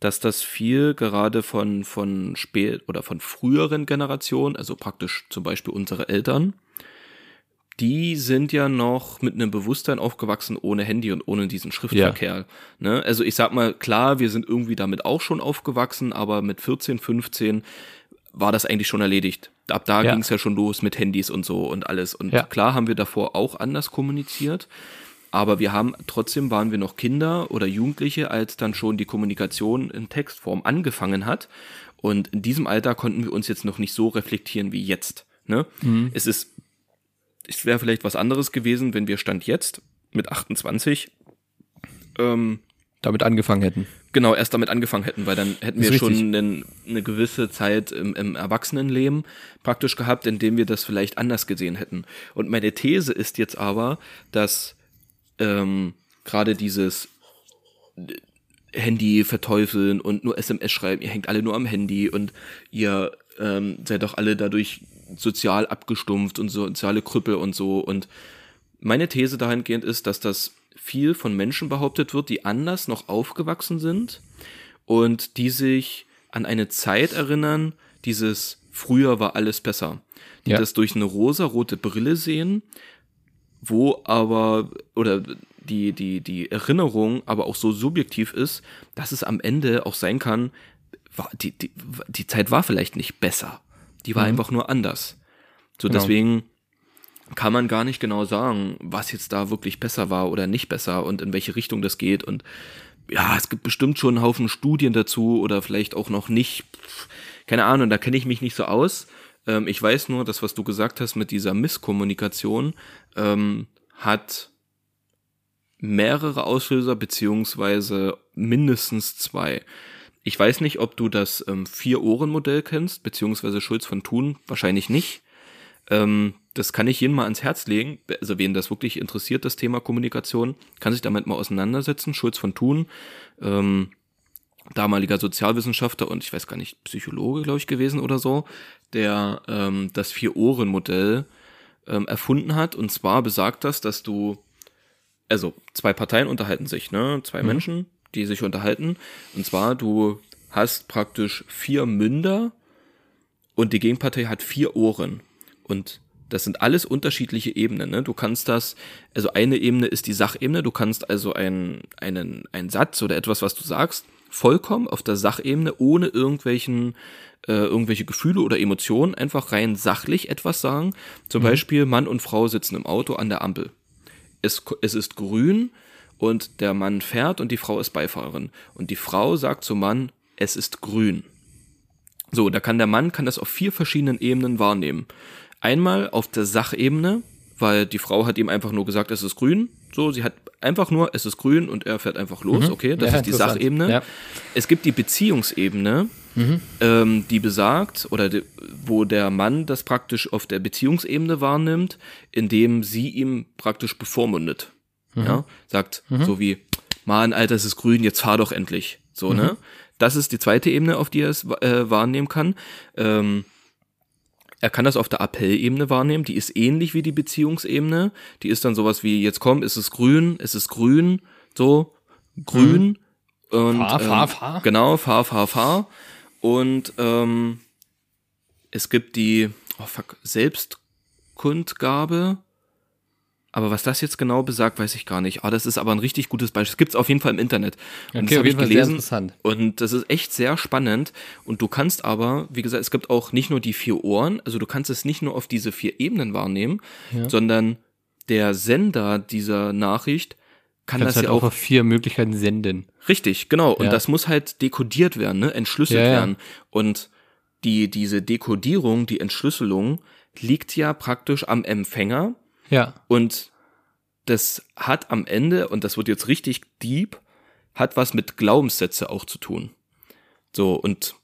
dass das viel gerade von, von spät oder von früheren Generationen, also praktisch zum Beispiel unsere Eltern, die sind ja noch mit einem Bewusstsein aufgewachsen ohne Handy und ohne diesen Schriftverkehr. Ne? Also ich sag mal, klar, wir sind irgendwie damit auch schon aufgewachsen, aber mit 14, 15 war das eigentlich schon erledigt. Ab da Ja. ging es ja schon los mit Handys und so und alles. Und Ja. klar haben wir davor auch anders kommuniziert. Aber wir haben, trotzdem waren wir noch Kinder oder Jugendliche, als dann schon die Kommunikation in Textform angefangen hat. Und in diesem Alter konnten wir uns jetzt noch nicht so reflektieren wie jetzt. Ne? Es ist, es wäre vielleicht was anderes gewesen, wenn wir Stand jetzt mit 28 ähm, Damit angefangen hätten. genau erst damit angefangen hätten, weil dann hätten wir schon einen, eine gewisse Zeit im, im Erwachsenenleben praktisch gehabt, in dem wir das vielleicht anders gesehen hätten. Und meine These ist jetzt aber, dass ähm, gerade dieses Handy verteufeln und nur SMS schreiben, ihr hängt alle nur am Handy und ihr ähm, seid doch alle dadurch sozial abgestumpft und soziale Krüppel und so. Und meine These dahingehend ist, dass das viel von Menschen behauptet wird, die anders noch aufgewachsen sind und die sich an eine Zeit erinnern, dieses früher war alles besser. Die Ja. das durch eine rosarote Brille sehen, wo aber, oder die, die, die Erinnerung aber auch so subjektiv ist, dass es am Ende auch sein kann, war, die, die, die Zeit war vielleicht nicht besser. Die war einfach nur anders. So, Genau. deswegen kann man gar nicht genau sagen, was jetzt da wirklich besser war oder nicht besser und in welche Richtung das geht. Und ja, es gibt bestimmt schon einen Haufen Studien dazu oder vielleicht auch noch nicht. Keine Ahnung, da kenne ich mich nicht so aus. Ähm, ich weiß nur, dass was du gesagt hast mit dieser Misskommunikation ähm, hat mehrere Auslöser beziehungsweise mindestens zwei. Ich weiß nicht, ob du das ähm, Vier-Ohren-Modell kennst, beziehungsweise Schulz von Thun, wahrscheinlich nicht. Ähm, das kann ich jedem mal ans Herz legen. Also wen das wirklich interessiert, das Thema Kommunikation, kann sich damit mal auseinandersetzen. Schulz von Thun, ähm, damaliger Sozialwissenschaftler und ich weiß gar nicht, Psychologe, glaube ich, gewesen oder so, der ähm, das Vier-Ohren-Modell ähm, erfunden hat. Und zwar besagt das, dass du, also zwei Parteien unterhalten sich, ne? Zwei Menschen, die sich unterhalten. Und zwar, du hast praktisch vier Münder und die Gegenpartei hat vier Ohren. Und das sind alles unterschiedliche Ebenen. Ne? Du kannst das, also eine Ebene ist die Sachebene, du kannst also einen, einen, einen Satz oder etwas, was du sagst, vollkommen auf der Sachebene, ohne irgendwelchen, äh, irgendwelche Gefühle oder Emotionen, einfach rein sachlich etwas sagen. Zum Beispiel, Mann und Frau sitzen im Auto an der Ampel. Es, es ist grün und der Mann fährt und die Frau ist Beifahrerin. Und die Frau sagt zum Mann, es ist grün. So, da kann der Mann kann das auf vier verschiedenen Ebenen wahrnehmen. Einmal auf der Sachebene, weil die Frau hat ihm einfach nur gesagt, es ist grün. So, sie hat einfach nur, es ist grün und er fährt einfach los. Okay, das Ja, ist die. Sachebene. Ja. Es gibt die Beziehungsebene, ähm, die besagt, oder die, wo der Mann das praktisch auf der Beziehungsebene wahrnimmt, indem sie ihm praktisch bevormundet. Ja, sagt so wie, Mann, Alter, es ist grün, jetzt fahr doch endlich. So, ne? Das ist die zweite Ebene, auf die er es äh, wahrnehmen kann. Ähm, er kann das auf der Appellebene wahrnehmen, die ist ähnlich wie die Beziehungsebene. Die ist dann sowas wie, jetzt komm, es ist grün, es ist grün, so, grün. Und, Fahr, fahr, ähm, fahr. Genau, fahr, fahr, fahr. Und ähm, es gibt die oh fuck, Selbstkundgabe. Aber was das jetzt genau besagt, weiß ich gar nicht. Ah, das ist aber ein richtig gutes Beispiel. Das gibt's auf jeden Fall im Internet. Und Okay, das habe ich gelesen. interessant. Und das ist echt sehr spannend. Und du kannst aber, wie gesagt, es gibt auch nicht nur die vier Ohren, also du kannst es nicht nur auf diese vier Ebenen wahrnehmen, sondern der Sender dieser Nachricht kann das halt ja auch auf vier Möglichkeiten senden. Richtig, genau. Und Ja. das muss halt dekodiert werden, ne? entschlüsselt Ja, ja. werden. Und die, diese Dekodierung, die Entschlüsselung liegt ja praktisch am Empfänger Ja. und das hat am Ende, und das wird jetzt richtig deep, hat was mit Glaubenssätze auch zu tun. So, und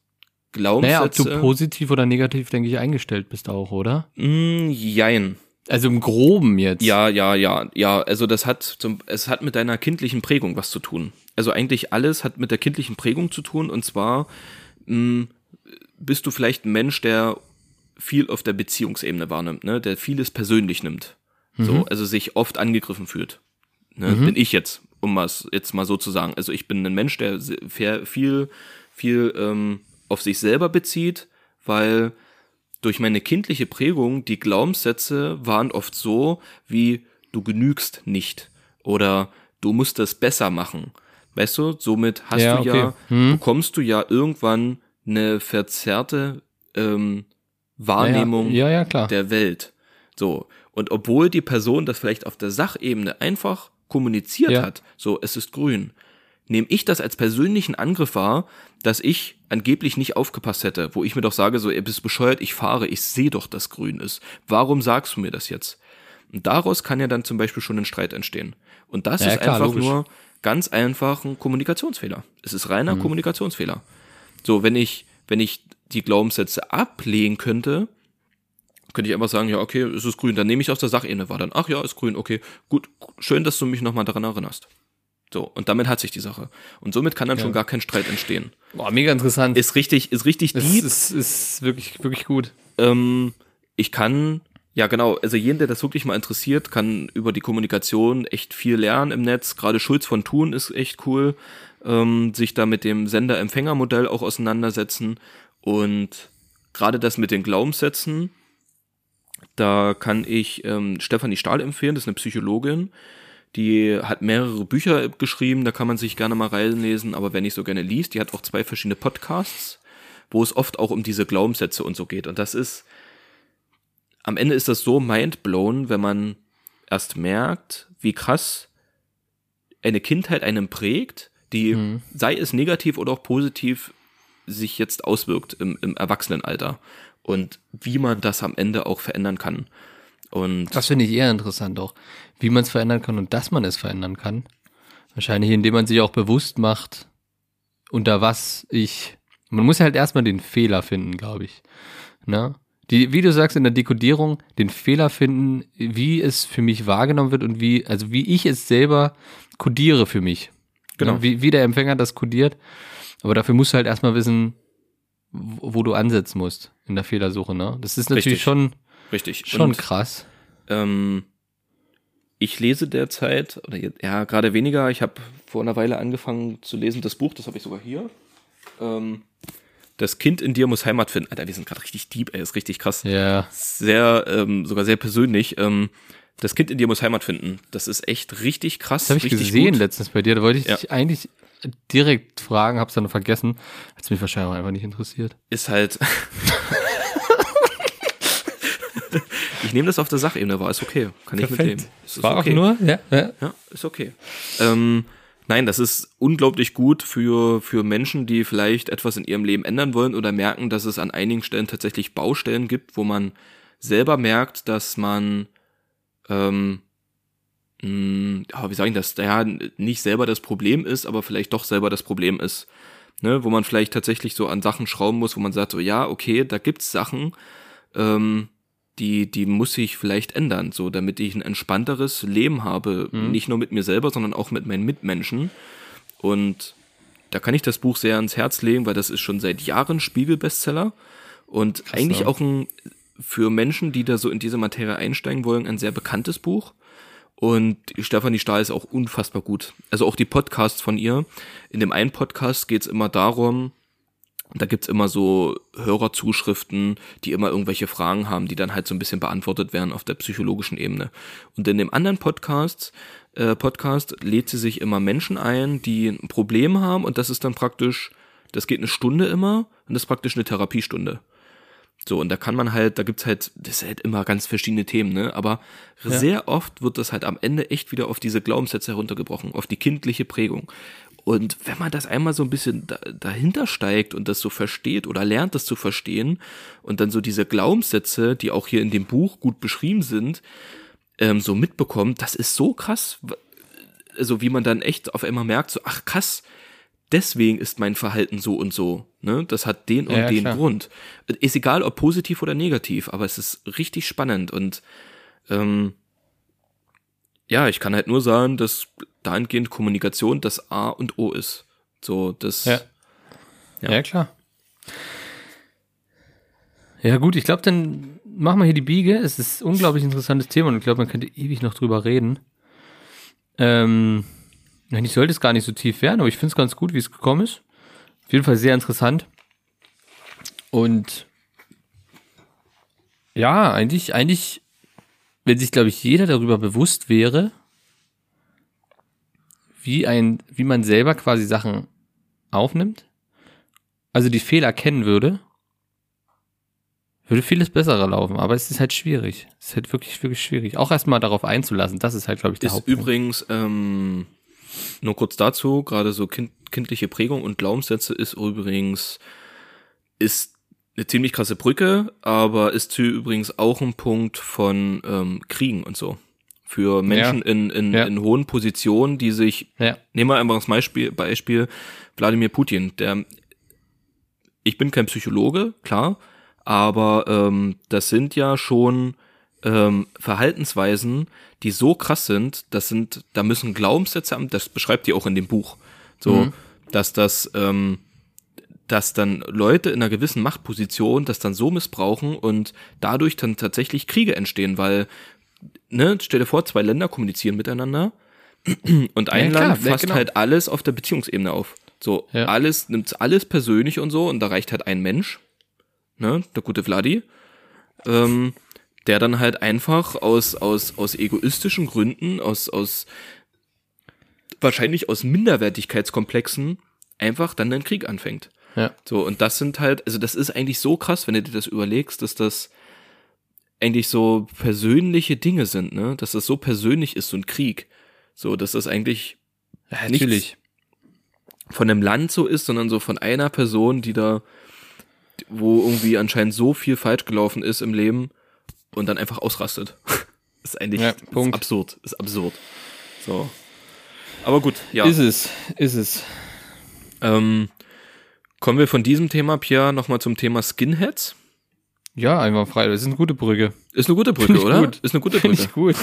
Naja, ob du Glaubenssätze. positiv oder negativ, denke ich, eingestellt bist auch, oder? mh, jein. Also im Groben jetzt. Ja, ja, ja, ja. Also das hat zum, es hat mit deiner kindlichen Prägung was zu tun. Also eigentlich alles hat mit der kindlichen Prägung zu tun. Und zwar mh, bist du vielleicht ein Mensch, der viel auf der Beziehungsebene wahrnimmt, ne? der vieles persönlich nimmt. So, also sich oft angegriffen fühlt. Ne? Bin ich jetzt, um was jetzt mal so zu sagen. Also ich bin ein Mensch, der viel, viel ähm, auf sich selber bezieht, weil durch meine kindliche Prägung, die Glaubenssätze waren oft so, wie du genügst nicht oder du musst das besser machen. Weißt du, somit hast Ja, du ja, okay. Hm. bekommst du ja irgendwann eine verzerrte ähm, Wahrnehmung Ja, ja, der Welt. So. Und obwohl die Person das vielleicht auf der Sachebene einfach kommuniziert Ja. hat, so, es ist grün, nehme ich das als persönlichen Angriff wahr, dass ich angeblich nicht aufgepasst hätte, wo ich mir doch sage, so, ihr bist bescheuert, ich fahre, ich sehe doch, dass grün ist. Warum sagst du mir das jetzt? Und daraus kann ja dann zum Beispiel schon ein Streit entstehen. Und das Ja, ist klar, einfach logisch. nur ganz einfach ein Kommunikationsfehler. Es ist Mhm. reiner Kommunikationsfehler. So, wenn ich, wenn ich die Glaubenssätze ablehnen könnte, könnte ich einfach sagen, ja, okay, es ist grün, dann nehme ich aus der Sachebene wahr. Dann, ach ja, ist grün, okay, gut, schön, dass du mich nochmal daran erinnerst. So, und damit hat sich die Sache. Und somit kann dann schon gar kein Streit entstehen. Boah, mega interessant. Ist richtig, ist richtig das deep. ist, ist wirklich, wirklich gut. Ähm, ich kann, ja genau, also jeden, der das wirklich mal interessiert, kann über die Kommunikation echt viel lernen im Netz. Gerade Schulz von Thun ist echt cool. Ähm, sich da mit dem Sender-Empfänger-Modell auch auseinandersetzen. Und gerade das mit den Glaubenssätzen, da kann ich ähm, Stefanie Stahl empfehlen, das ist eine Psychologin. Die hat mehrere Bücher geschrieben, da kann man sich gerne mal reinlesen, aber wer nicht so gerne liest, die hat auch zwei verschiedene Podcasts, wo es oft auch um diese Glaubenssätze und so geht. Und das ist, am Ende ist das so mindblown, wenn man erst merkt, wie krass eine Kindheit einem prägt, die, sei es negativ oder auch positiv, sich jetzt auswirkt im, im Erwachsenenalter. Und wie man das am Ende auch verändern kann. Und Das finde ich eher interessant auch, wie man es verändern kann und dass man es verändern kann. Wahrscheinlich, indem man sich auch bewusst macht, unter was ich. Man muss halt erstmal den Fehler finden, glaube ich. Ne? Die, wie du sagst, in der Dekodierung, den Fehler finden, wie es für mich wahrgenommen wird und wie, also wie ich es selber kodiere für mich. Genau. Ne? Wie, wie der Empfänger das kodiert. Aber dafür musst du halt erstmal wissen, wo du ansetzen musst in der Fehlersuche, ne? Das ist natürlich Richtig. schon, richtig. schon Und, krass. ähm, ich lese derzeit, oder ja, gerade weniger, ich habe vor einer Weile angefangen zu lesen, das Buch, das habe ich sogar hier. Ähm, das Kind in dir muss Heimat finden. Alter, wir sind gerade richtig deep, ey, ist richtig krass. Ja. Sehr, ähm, sogar sehr persönlich. Ähm, das Kind in dir muss Heimat finden. Das ist echt richtig krass. Das habe ich gesehen gut. letztens bei dir. Da wollte ich Ja. dich eigentlich direkt fragen, hab's dann vergessen. Hat's mich wahrscheinlich auch einfach nicht interessiert. ist halt. (laughs) ich nehme das auf der Sachebene, war ist okay. Kann ich mitleben. Es ist okay. ja, ja. Ja, ist okay. Ähm, nein, das ist unglaublich gut für, für Menschen, die vielleicht etwas in ihrem Leben ändern wollen oder merken, dass es an einigen Stellen tatsächlich Baustellen gibt, wo man selber merkt, dass man, ähm, mh, ja, wie sage ich das, ja, nicht selber das Problem ist, aber vielleicht doch selber das Problem ist. Ne, wo man vielleicht tatsächlich so an Sachen schrauben muss, wo man sagt, so ja, okay, da gibt's Sachen, ähm, die, die muss ich vielleicht ändern, so damit ich ein entspannteres Leben habe, nicht nur mit mir selber, sondern auch mit meinen Mitmenschen. Und da kann ich das Buch sehr ans Herz legen, weil das ist schon seit Jahren Spiegel-Bestseller und eigentlich ne? auch ein für Menschen, die da so in diese Materie einsteigen wollen, ein sehr bekanntes Buch. Und Stefanie Stahl ist auch unfassbar gut. Also auch die Podcasts von ihr. In dem einen Podcast geht's immer darum, da gibt's immer so Hörerzuschriften, die immer irgendwelche Fragen haben, die dann halt so ein bisschen beantwortet werden auf der psychologischen Ebene. Und in dem anderen Podcast, äh, Podcast lädt sie sich immer Menschen ein, die ein Problem haben und das ist dann praktisch, das geht eine Stunde immer und das ist praktisch eine Therapiestunde. So, und da kann man halt, da gibt's halt, das ist halt immer ganz verschiedene Themen, ne? Aber sehr oft wird das halt am Ende echt wieder auf diese Glaubenssätze heruntergebrochen, auf die kindliche Prägung. Und wenn man das einmal so ein bisschen da, dahinter steigt und das so versteht oder lernt, das zu verstehen und dann so diese Glaubenssätze, die auch hier in dem Buch gut beschrieben sind, ähm, so mitbekommt, das ist so krass. Also wie man dann echt auf einmal merkt, so, ach krass, deswegen ist mein Verhalten so und so. Ne? Das hat den und Ja, den klar. Grund. Ist egal, ob positiv oder negativ, aber es ist richtig spannend und ähm, ja, ich kann halt nur sagen, dass dahingehend Kommunikation das A und O ist. So, das. Ja. Ja. Ja, klar. Ja, gut, ich glaube, dann machen wir hier die Biege. Es ist ein unglaublich interessantes Thema und ich glaube, man könnte ewig noch drüber reden. Ähm, eigentlich sollte es gar nicht so tief werden, aber ich finde es ganz gut, wie es gekommen ist. Auf jeden Fall sehr interessant. Und ja, eigentlich, eigentlich, wenn sich, glaube ich, jeder darüber bewusst wäre, wie ein, wie man selber quasi Sachen aufnimmt, also die Fehler kennen würde, würde vieles besser laufen. Aber es ist halt schwierig. Es ist halt wirklich, wirklich schwierig. Auch erstmal darauf einzulassen. Das ist halt, glaube ich, der Ist Hauptpunkt. übrigens, ähm, nur kurz dazu, gerade so kind, kindliche Prägung und Glaubenssätze ist übrigens, ist eine ziemlich krasse Brücke, aber ist hier übrigens auch ein Punkt von ähm, Kriegen und so. Für Menschen Ja. in, in, Ja. in hohen Positionen, die sich Ja, Nehmen wir einfach das Beispiel, Beispiel Wladimir Putin. Der, ich bin kein Psychologe, klar, aber ähm, das sind ja schon ähm, Verhaltensweisen, die so krass sind, das sind, da müssen Glaubenssätze haben, das beschreibt ihr auch in dem Buch, so, dass das, ähm, dass dann Leute in einer gewissen Machtposition das dann so missbrauchen und dadurch dann tatsächlich Kriege entstehen, weil, ne, stell dir vor, zwei Länder kommunizieren miteinander (clears throat) und ein Ja, klar, Land ja, fasst genau. halt alles auf der Beziehungsebene auf. So, Ja. alles, nimmt alles persönlich und so, und da reicht halt ein Mensch, ne, der gute Vladi, ähm, der dann halt einfach aus, aus, aus egoistischen Gründen, aus, aus, wahrscheinlich aus Minderwertigkeitskomplexen, einfach dann den Krieg anfängt. ja. So, und das sind halt, also das ist eigentlich so krass, wenn du dir das überlegst, dass das eigentlich so persönliche Dinge sind, ne? Dass das so persönlich ist, so ein Krieg. So, dass das eigentlich ja natürlich. von einem Land so ist, sondern so von einer Person, die da, wo irgendwie anscheinend so viel falsch gelaufen ist im Leben und dann einfach ausrastet. (laughs) ist eigentlich Ja, ist Punkt. absurd, ist absurd. So. Aber gut, ja. Ist es, ist es. Ähm, kommen wir von diesem Thema, Pierre, nochmal zum Thema Skinheads. Ja, einfach frei. Das ist eine gute Brücke. Ist eine gute Brücke, oder? gut. Ist eine gute Finde Brücke. ich gut.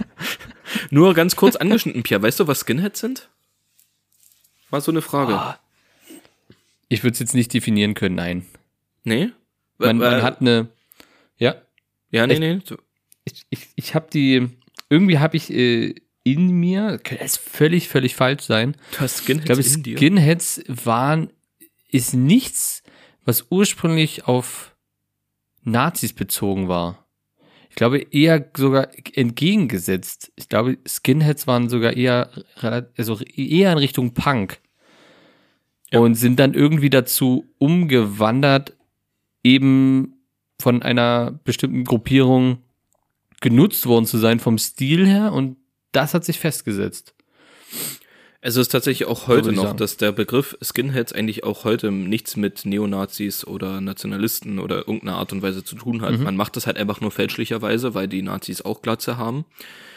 (laughs) Nur ganz kurz angeschnitten, Pierre. Weißt du, was Skinheads sind? War so eine Frage. Ah. Ich würde es jetzt nicht definieren können, nein. Nee? Man, Äh, man hat eine, Ja, nee, nee. ich, ich, ich habe die, irgendwie habe ich äh, in mir, könnte es völlig, völlig falsch sein. Du hast Skinheads Ich glaube. Skinheads waren, ist nichts, was ursprünglich auf Nazis bezogen war. Ich glaube eher sogar entgegengesetzt. Ich glaube, Skinheads waren sogar eher, also eher in Richtung Punk. Ja. Und sind dann irgendwie dazu umgewandert, eben von einer bestimmten Gruppierung genutzt worden zu sein vom Stil her und das hat sich festgesetzt. Es ist tatsächlich auch heute noch, sagen. dass der Begriff Skinheads eigentlich auch heute nichts mit Neonazis oder Nationalisten oder irgendeiner Art und Weise zu tun Mhm. hat. Man macht das halt einfach nur fälschlicherweise, weil die Nazis auch Glatze haben.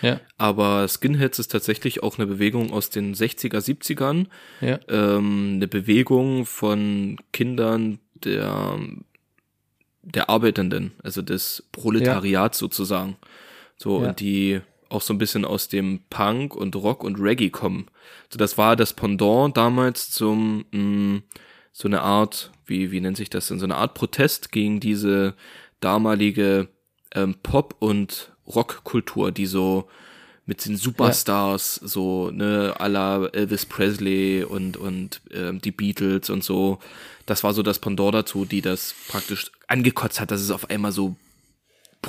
Ja, Aber Skinheads ist tatsächlich auch eine Bewegung aus den 60er, 70ern. ja, ähm, eine Bewegung von Kindern der, der Arbeitenden, also des Proletariats sozusagen. So, Ja. und die auch so ein bisschen aus dem Punk und Rock und Reggae kommen. So, das war das Pendant damals zum, mh, so eine Art, wie, wie nennt sich das denn, so eine Art Protest gegen diese damalige ähm, Pop- und Rockkultur, die so mit den Superstars, so, ne, à la Elvis Presley und, und ähm, die Beatles und so. Das war so das Pendant dazu, die das praktisch angekotzt hat, dass es auf einmal so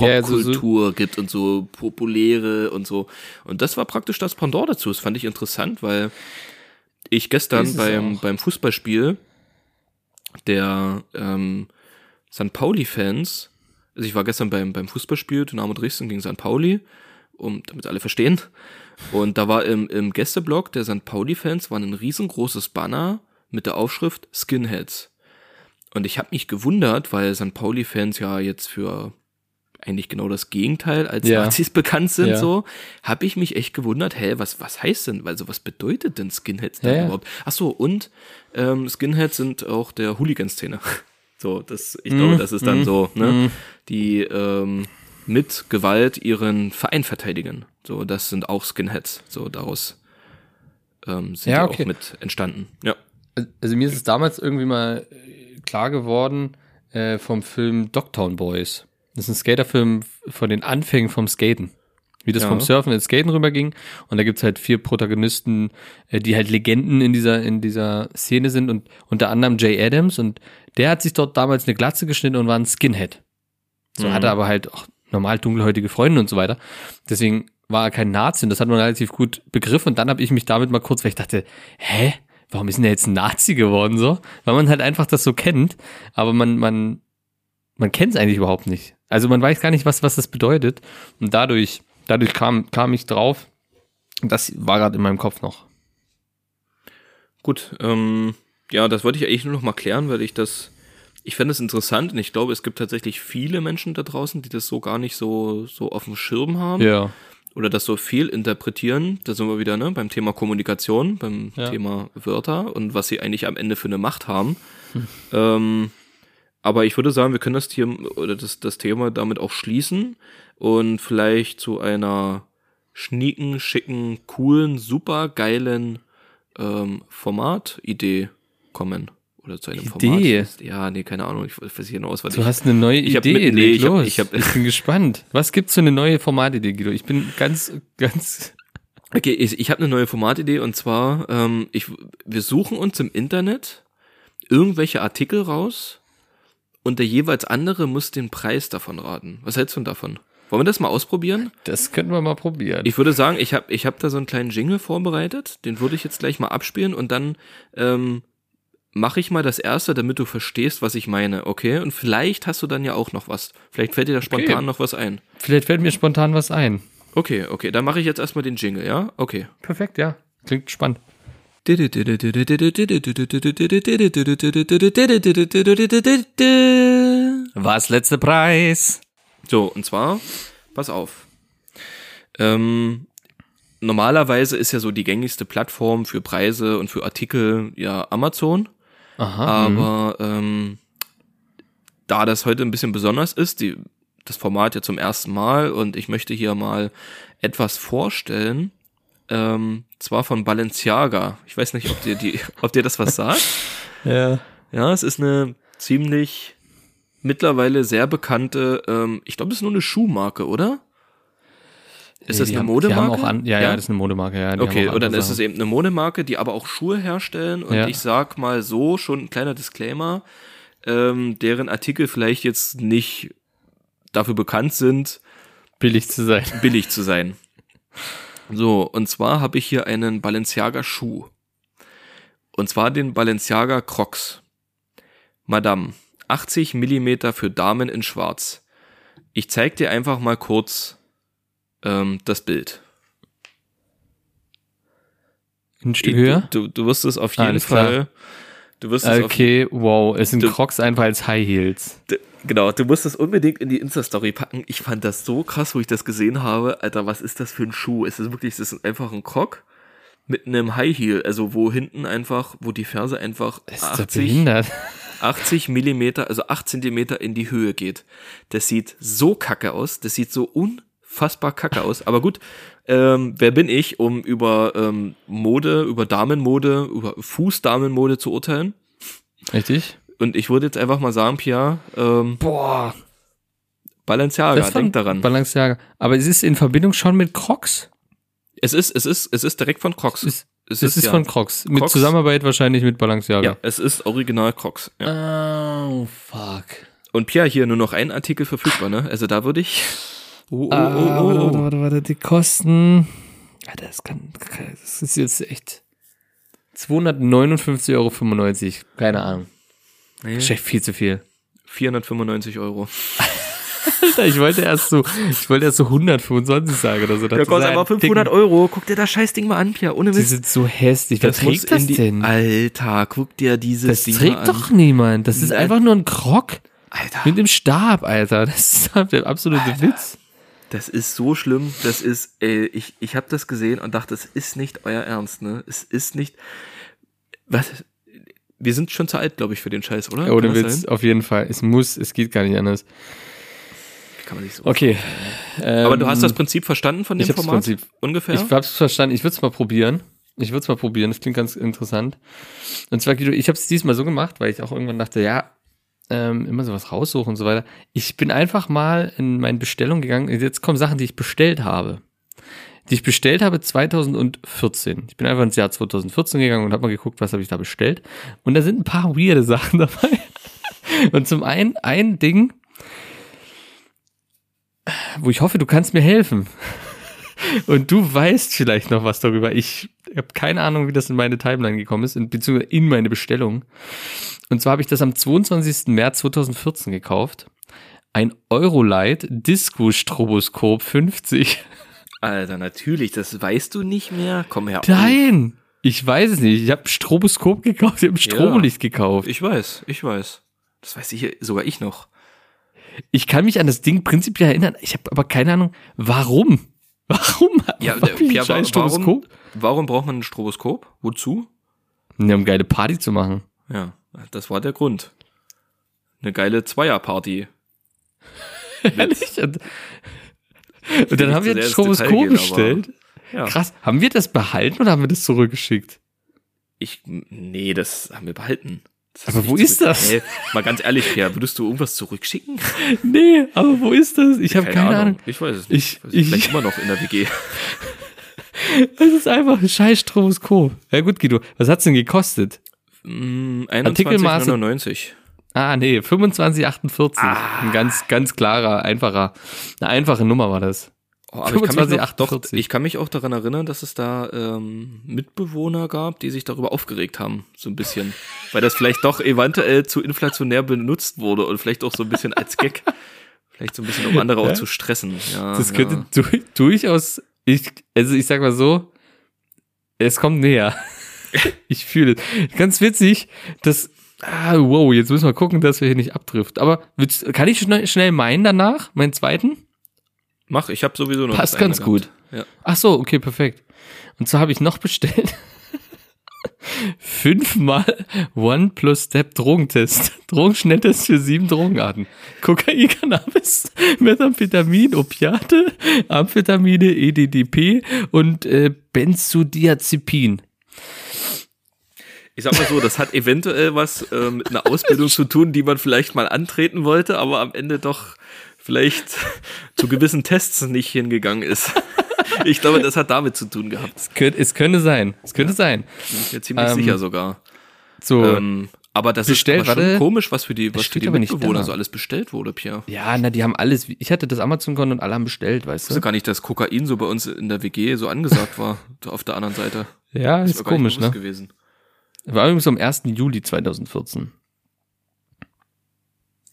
Ja, also so- Popkultur gibt und so populäre und so. Und das war praktisch das Pendant dazu. Das fand ich interessant, weil ich gestern beim, auch. beim Fußballspiel der ähm, St. Pauli-Fans, also ich war gestern beim, beim Fußballspiel, Dynamo Dresden gegen St. Pauli um damit alle verstehen. Und da war im, im Gästeblog der St. Pauli-Fans war ein riesengroßes Banner mit der Aufschrift Skinheads. Und ich habe mich gewundert, weil St. Pauli-Fans ja jetzt für eigentlich genau das Gegenteil als Ja. Nazis bekannt sind, Ja. so, habe ich mich echt gewundert, hä, was, was heißt denn, also was bedeutet denn Skinheads denn Ja, ja. überhaupt? Ach so, und ähm, Skinheads sind auch der Hooligan-Szene. (laughs) So, das, ich Mhm. glaube, das ist dann so, ne, die ähm, mit Gewalt ihren Verein verteidigen. So, das sind auch Skinheads. So, daraus ähm, sind Ja, die okay. auch mit entstanden. Ja. Also mir ist es damals irgendwie mal äh, klar geworden äh, vom Film Dogtown Boys. Das ist ein Skaterfilm von den Anfängen vom Skaten. Wie das Ja. vom Surfen ins Skaten rüberging. Und da gibt's halt vier Protagonisten, äh, die halt Legenden in dieser, in dieser Szene sind und unter anderem Jay Adams und der hat sich dort damals eine Glatze geschnitten und war ein Skinhead. So Mhm. hatte aber halt auch normal dunkelhäutige Freunde und so weiter. Deswegen war er kein Nazi und das hat man relativ gut begriffen und dann habe ich mich damit mal kurz, weil ich dachte, hä? Warum ist denn der jetzt ein Nazi geworden so? Weil man halt einfach das so kennt, aber man, man, man kennt es eigentlich überhaupt nicht. Also man weiß gar nicht, was, was das bedeutet. Und dadurch, dadurch kam, kam ich drauf. Das war gerade in meinem Kopf noch. Gut, ähm, ja, das wollte ich eigentlich nur noch mal klären, weil ich das, ich fände es interessant und ich glaube, es gibt tatsächlich viele Menschen da draußen, die das so gar nicht so, so auf dem Schirm haben Ja. oder das so viel interpretieren. Da sind wir wieder, ne, beim Thema Kommunikation, beim Ja. Thema Wörter und was sie eigentlich am Ende für eine Macht haben. Ähm, aber ich würde sagen, wir können das hier oder das, das Thema damit auch schließen und vielleicht zu einer schnieken, schicken, coolen, super geilen ähm, Formatidee kommen. Oder zu einem Idee? Format. Ja, nee, keine Ahnung. Ich weiß hier aus, was Du hast eine neue Ich hab Idee. mit- nee, ich hab- los. ich hab- ich bin (laughs) gespannt. Was gibt's für eine neue Formatidee, Guido? Ich bin ganz, ganz. Okay, ich, ich habe eine neue Formatidee und zwar, ähm, ich, wir suchen uns im Internet irgendwelche Artikel raus und der jeweils andere muss den Preis davon raten. Was hältst du denn davon? Wollen wir das mal ausprobieren? Das könnten wir mal probieren. Ich würde sagen, ich habe ich hab da so einen kleinen Jingle vorbereitet, den würde ich jetzt gleich mal abspielen und dann ähm, mache ich mal das erste, damit du verstehst, was ich meine, okay? Und vielleicht hast du dann ja auch noch was. Vielleicht fällt dir da spontan Okay. noch was ein. Vielleicht fällt mir spontan was ein. Okay, okay, dann mache ich jetzt erstmal den Jingle, ja? Okay. Perfekt, ja. Klingt spannend. Was letzter Preis? So, und zwar, pass auf. Ähm, normalerweise ist ja so die gängigste Plattform für Preise und für Artikel ja Amazon. Aha. Aber ähm, da das heute ein bisschen besonders ist, die, das Format ja zum ersten Mal und ich möchte hier mal etwas vorstellen, ähm, zwar von Balenciaga. Ich weiß nicht, ob dir die, (laughs) ob dir das was sagt. (laughs) Ja. Ja, es ist eine ziemlich mittlerweile sehr bekannte, ähm, ich glaube, das ist nur eine Schuhmarke, oder? Ist das die eine haben, Modemarke? An, ja, ja, das ist eine Modemarke, ja. Okay, und dann andere ist es Sachen. eben eine Modemarke, die aber auch Schuhe herstellen. Und Ja. ich sag mal so, schon ein kleiner Disclaimer, ähm, deren Artikel vielleicht jetzt nicht dafür bekannt sind, billig zu sein. (laughs) billig zu sein. So, und zwar habe ich hier einen Balenciaga Schuh. Und zwar den Balenciaga Crocs. Madame, 80 Millimeter für Damen in Schwarz. Ich zeig dir einfach mal kurz ähm, das Bild. Ein Stück höher? Du, du wirst es auf jeden Alles klar. Fall. Du wirst es auf, Okay, wow. Es sind Du- Crocs einfach als High Heels. genau, du musst es unbedingt in die Insta-Story packen. Ich fand das so krass, wo ich das gesehen habe. Alter, was ist das für ein Schuh? Es ist wirklich, es ist einfach ein Croc mit einem High Heel, also wo hinten einfach, wo die Ferse einfach Das ist doch 80, behindert. 80 Millimeter, also 8 Zentimeter in die Höhe geht. Das sieht so kacke aus. Das sieht so unfassbar kacke aus. Aber gut, ähm, wer bin ich, um über ähm, Mode, über Damenmode, über Fußdamenmode zu urteilen? Richtig? Und ich würde jetzt einfach mal sagen, Pia, ähm, Boah. Balenciaga, denk daran. Balenciaga. Aber es ist in Verbindung schon mit Crocs? es ist, es ist, es ist direkt von Crocs. Es, es es ist ja, von Crocs. Mit Crocs. Zusammenarbeit wahrscheinlich mit ja, Balenciaga. es ist original Crocs. Ja. Oh, fuck. Und Pia, hier nur noch ein Artikel verfügbar, ne? Also da würde ich. Oh, oh, Ah, oh, oh, warte, oh. warte, warte, warte, die Kosten. Alter, das kann, das ist jetzt echt 259,95 Euro. Keine Ahnung. Nee, Das ist echt viel zu viel. 495 Euro. Alter, ich wollte erst so, ich wollte erst so 125 sagen oder so. Der kostet aber 500 Euro. Guck dir das scheiß Ding mal an, Pia. Ohne Die Mist. sind so hässlich. Wer Das trägt das die, denn? Alter, guck dir dieses Das Ding trägt an. doch niemand. Das ist Nein. einfach nur ein Krog Alter, mit dem Stab, Alter. Das ist der absolute Witz. Das ist so schlimm. Das ist, ey, ich, ich habe das gesehen und dachte, es ist nicht euer Ernst, ne? Es ist nicht. Was? Wir sind schon zu alt, glaube ich, für den Scheiß, oder? Ohne das Witz, auf jeden Fall. Es muss, es geht gar nicht anders. Kann man nicht so. Okay. Aber du hast das ähm, Prinzip verstanden von dem ich hab das Format? Prinzip- Ungefähr? Ich hab's verstanden. Ich würde es mal probieren. Ich würde es mal probieren. Das klingt ganz interessant. Und zwar, Guido, ich habe es diesmal so gemacht, weil ich auch irgendwann dachte, ja, ähm, immer sowas raussuchen und so weiter. Ich bin einfach mal in meine Bestellung gegangen. Jetzt kommen Sachen, die ich bestellt habe. Die ich bestellt habe 2014. Ich bin einfach ins Jahr 2014 gegangen und habe mal geguckt, was habe ich da bestellt. Und da sind ein paar weirde (laughs) Sachen dabei. Und zum einen ein Ding, wo ich hoffe, du kannst mir helfen. Und du weißt vielleicht noch was darüber. Ich habe keine Ahnung, wie das in meine Timeline gekommen ist, in- beziehungsweise in meine Bestellung. Und zwar habe ich das am 22. März 2014 gekauft. Ein Eurolight Disco Stroboskop 50. Alter, natürlich, das weißt du nicht mehr. Komm her. Nein! Ich weiß es nicht. Ich habe ein Stroboskop gekauft, ich habe ein Stromlicht gekauft. Ich weiß, ich weiß. Das weiß ich sogar ich noch. Ich kann mich an das Ding prinzipiell erinnern. Ich habe aber keine Ahnung, warum. Warum? Ja, Warum scheiß warum, Stroboskop? warum braucht man ein Stroboskop? Wozu? Ja, um geile Party zu machen. Ja, das war der Grund. Eine geile Zweierparty. (laughs) Ehrlich? Und, und dann haben wir ein Stroboskop bestellt. Ja. Krass. Haben wir das behalten oder haben wir das zurückgeschickt? Ich, nee, das haben wir behalten. Das Aber wo nicht ist das? Ey, mal ganz ehrlich, Pierre, würdest du irgendwas zurückschicken? (laughs) Nee, aber wo ist das? Ich habe keine, Ahnung. Ich weiß es Ich- nicht. ich- Vielleicht immer noch in der WG. (laughs) Es ist einfach ein scheiß Stroboskop. Ja gut, Guido. Was hat's denn gekostet? Mm, Artikelmaße- 21,99. Ah, nee, 2548. Ah. Ein ganz, ganz klarer, einfacher, eine einfache Nummer war das. Oh, aber ich kann, mich noch, 25,48. doch, ich kann mich auch daran erinnern, dass es da ähm, Mitbewohner gab, die sich darüber aufgeregt haben, so ein bisschen. (laughs) Weil das vielleicht doch eventuell zu inflationär benutzt wurde und vielleicht auch so ein bisschen als Gag. vielleicht so ein bisschen, um andere Ja? auch zu stressen. Ja, Das ja. könnte du, durchaus, ich, also ich sag mal so, es kommt näher. (laughs) ich fühle es. Ganz witzig, dass, ah, wow, jetzt müssen wir gucken, dass wir hier nicht abdriften. Aber kann ich schnell, schnell meinen danach, meinen zweiten? Mach, ich habe sowieso noch Passt ganz gut. Ja. Ach so, okay, perfekt. Und so habe ich noch bestellt. (laughs) Fünfmal One plus Step Drogentest. (laughs) Drogenschnelltest für sieben Drogenarten. Kokain, Cannabis, Methamphetamin, Opiate, Amphetamine, EDDP und äh, Benzodiazepin. Ich sag mal so, das hat eventuell was äh, mit einer Ausbildung zu tun, die man vielleicht mal antreten wollte, aber am Ende doch vielleicht (laughs) zu gewissen Tests nicht hingegangen ist. (laughs) Ich glaube, das hat damit zu tun gehabt. Es könnte, es könnte sein. Es könnte sein. Bin ich mir ziemlich Ähm, sicher sogar. So. Ähm, aber das bestellt, ist aber schon warte. komisch, was für die, was für die aber nicht Mitbewohner so alles bestellt wurde, Pierre. ja, na, die haben alles. Ich hatte das Amazon-Konto und alle haben bestellt, weißt Ich wusste du? gar nicht, dass Kokain so bei uns in der WG so angesagt war, (laughs) auf der anderen Seite. Ja, Das ist komisch, ne? gewesen. War übrigens am 1. Juli 2014.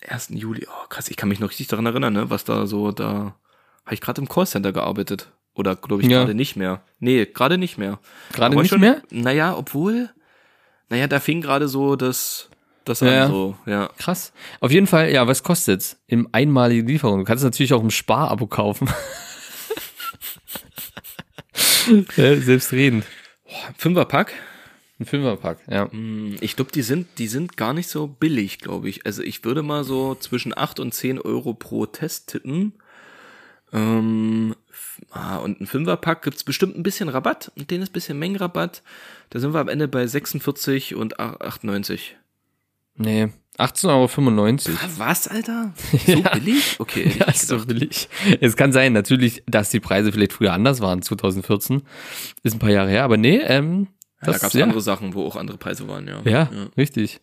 1. Juli, oh krass, ich kann mich noch richtig daran erinnern, ne, was da so, da habe ich gerade im Callcenter gearbeitet. Oder glaube ich Ja. gerade nicht mehr. Nee, gerade nicht mehr. Gerade nicht schon, mehr? Naja, obwohl, naja, da fing gerade so das, das an, Ja, ja. so, ja. Krass. Auf jeden Fall, ja, was kostet's? Im einmaligen Lieferung. Du kannst es natürlich auch im Sparabo kaufen. (laughs) selbstredend. Fünferpack. Ein Fünferpack, ja. Hm, Ich glaube, die sind, die sind gar nicht so billig, glaube ich. Also ich würde mal so zwischen 8 und 10 Euro pro Test tippen. Ähm, ah, und ein Fünferpack gibt's bestimmt ein bisschen Rabatt. Und den ist ein bisschen Mengenrabatt. Da sind wir am Ende bei 46 und 98. Nee, 18,95 Euro. Ah, Was, Alter? (laughs) So Ja. billig? Okay, Ja, ist so billig. Es kann sein, natürlich, dass die Preise vielleicht früher anders waren, 2014. Ist ein paar Jahre her, aber nee, ähm, Ja, da das, gab's ja, andere Sachen, wo auch andere Preise waren, ja. ja, richtig.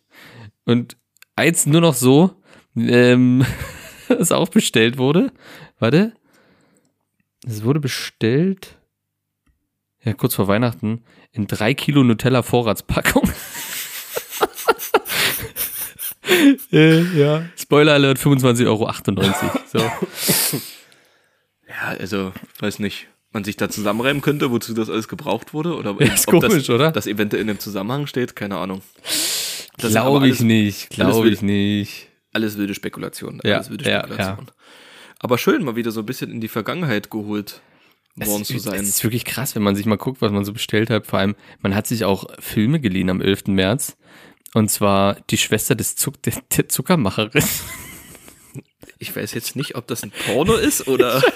Und eins nur noch so, ähm, (laughs) was auch bestellt wurde. Warte. Es wurde bestellt. Ja, kurz vor Weihnachten. In drei Kilo Nutella Vorratspackung. (laughs) äh, ja. Spoiler Alert, 25,98 Euro. So. (laughs) Ja, also, weiß nicht, man sich da zusammenreimen könnte, wozu das alles gebraucht wurde oder (laughs) Ja, ist ob komisch, das, oder? das eventuell in einem Zusammenhang steht, keine Ahnung. Glaube ich nicht, glaube ich nicht. Alles wilde Spekulation, Ja, alles wilde ja, Spekulation. Aber schön, mal wieder so ein bisschen in die Vergangenheit geholt worden zu sein. Es ist wirklich krass, wenn man sich mal guckt, was man so bestellt hat. Vor allem, man hat sich auch Filme geliehen am 11. März. Und zwar die Schwester des Zuck der, der Zuckermacherin. Ich weiß jetzt nicht, ob das ein Porno ist oder. (laughs)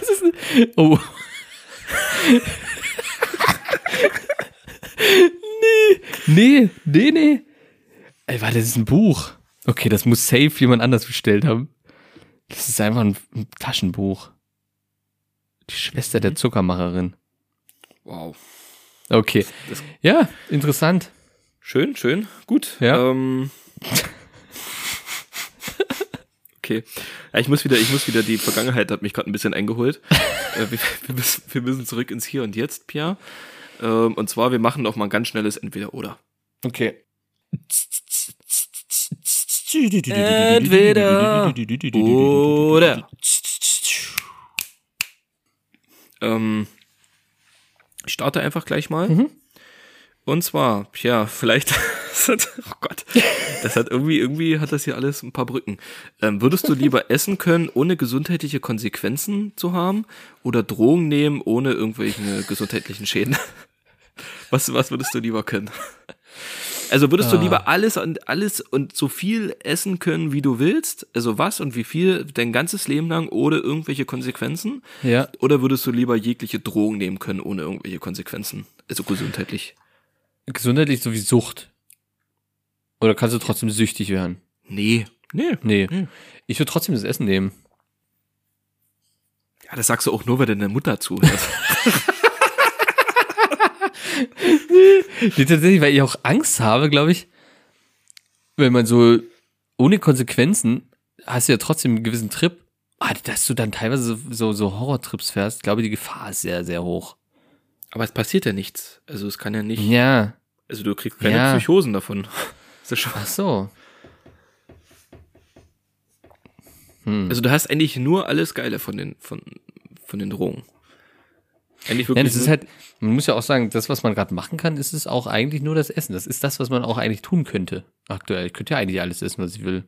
Oh. Nee, nee, nee, nee. Ey, warte, das ist ein Buch. Okay, das muss safe jemand anders bestellt haben. Das ist einfach ein, ein Taschenbuch. Die Schwester der Zuckermacherin. Wow. Okay. Das- Ja, interessant. Schön, schön, gut. Ja. Ähm, (laughs) okay. Ja, ich muss wieder, ich muss wieder, die Vergangenheit hat mich gerade ein bisschen eingeholt. (laughs) äh, wir, wir, müssen, wir müssen zurück ins Hier und Jetzt, Pia. Ähm, und zwar, wir machen noch mal ein ganz schnelles Entweder-Oder. Okay. Entweder Oder. Ähm, ich starte einfach gleich mal. Mhm. Und zwar, ja, vielleicht, (laughs) hat, oh Gott, das hat irgendwie, irgendwie hat das hier alles ein paar Brücken. Ähm, würdest du lieber essen können, ohne gesundheitliche Konsequenzen zu haben, oder Drogen nehmen, ohne irgendwelche gesundheitlichen Schäden? (laughs) Was, was würdest du lieber können? Also würdest du Ah. lieber alles und alles und so viel essen können, wie du willst? Also was und wie viel dein ganzes Leben lang ohne irgendwelche Konsequenzen? Ja, Oder würdest du lieber jegliche Drogen nehmen können, ohne irgendwelche Konsequenzen? Also gesundheitlich. Gesundheitlich so wie Sucht. Oder kannst du trotzdem süchtig werden? Nee. Nee. Nee. Hm. Ich würde trotzdem das Essen nehmen. Ja, das sagst du auch nur, weil deine Mutter zuhört. (laughs) (laughs) Nee, tatsächlich, weil ich auch Angst habe, glaube ich, wenn man so ohne Konsequenzen hast du ja trotzdem einen gewissen Trip, ah, dass du dann teilweise so, so, so Horrortrips fährst, glaube ich, die Gefahr ist sehr, sehr hoch. Aber es passiert ja nichts. Also es kann ja nicht. Ja, Also du kriegst keine Ja. Psychosen davon. (laughs) Ist ja schon, ach so. Hm. also du hast eigentlich nur alles Geile von den, von, von den Drogen. Eigentlich Ja, wirklich. das ist halt, man muss ja auch sagen, das, was man gerade machen kann, ist es auch eigentlich nur das Essen. Das ist das, was man auch eigentlich tun könnte. Aktuell. Ich könnte ja eigentlich alles essen, was ich will.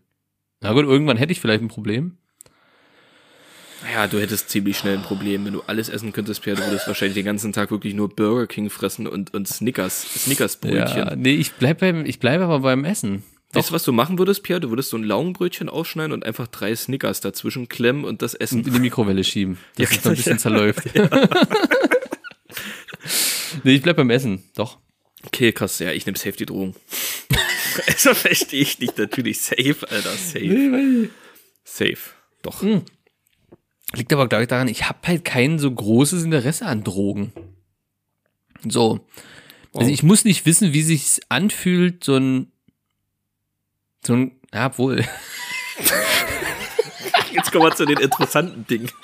Na gut, irgendwann hätte ich vielleicht ein Problem. Ja, du hättest ziemlich schnell ein Problem. Wenn du alles essen könntest, Pierre, du würdest wahrscheinlich den ganzen Tag wirklich nur Burger King fressen und, und Snickers, Snickers-Brötchen. Ja, nee, ich bleib beim, ich bleibe aber beim Essen. Weißt du, was du machen würdest, Pierre? Du würdest so ein Laugenbrötchen aufschneiden und einfach drei Snickers dazwischen klemmen und das Und essen. in die Mikrowelle schieben, (laughs) dass Ja, es noch ein bisschen (laughs) zerläuft. (laughs) nee, ich bleib beim Essen, doch. Okay, krass, ja, ich nehme safe die Drohung. also verstehe ich nicht, natürlich safe, Alter, safe. Safe. Doch. Liegt aber, glaube ich, daran, ich habe halt kein so großes Interesse an Drogen. So. Also Wow. ich muss nicht wissen, wie sich's anfühlt, so ein, so ein, ja, wohl. (laughs) Jetzt kommen wir zu den interessanten Dingen. (laughs)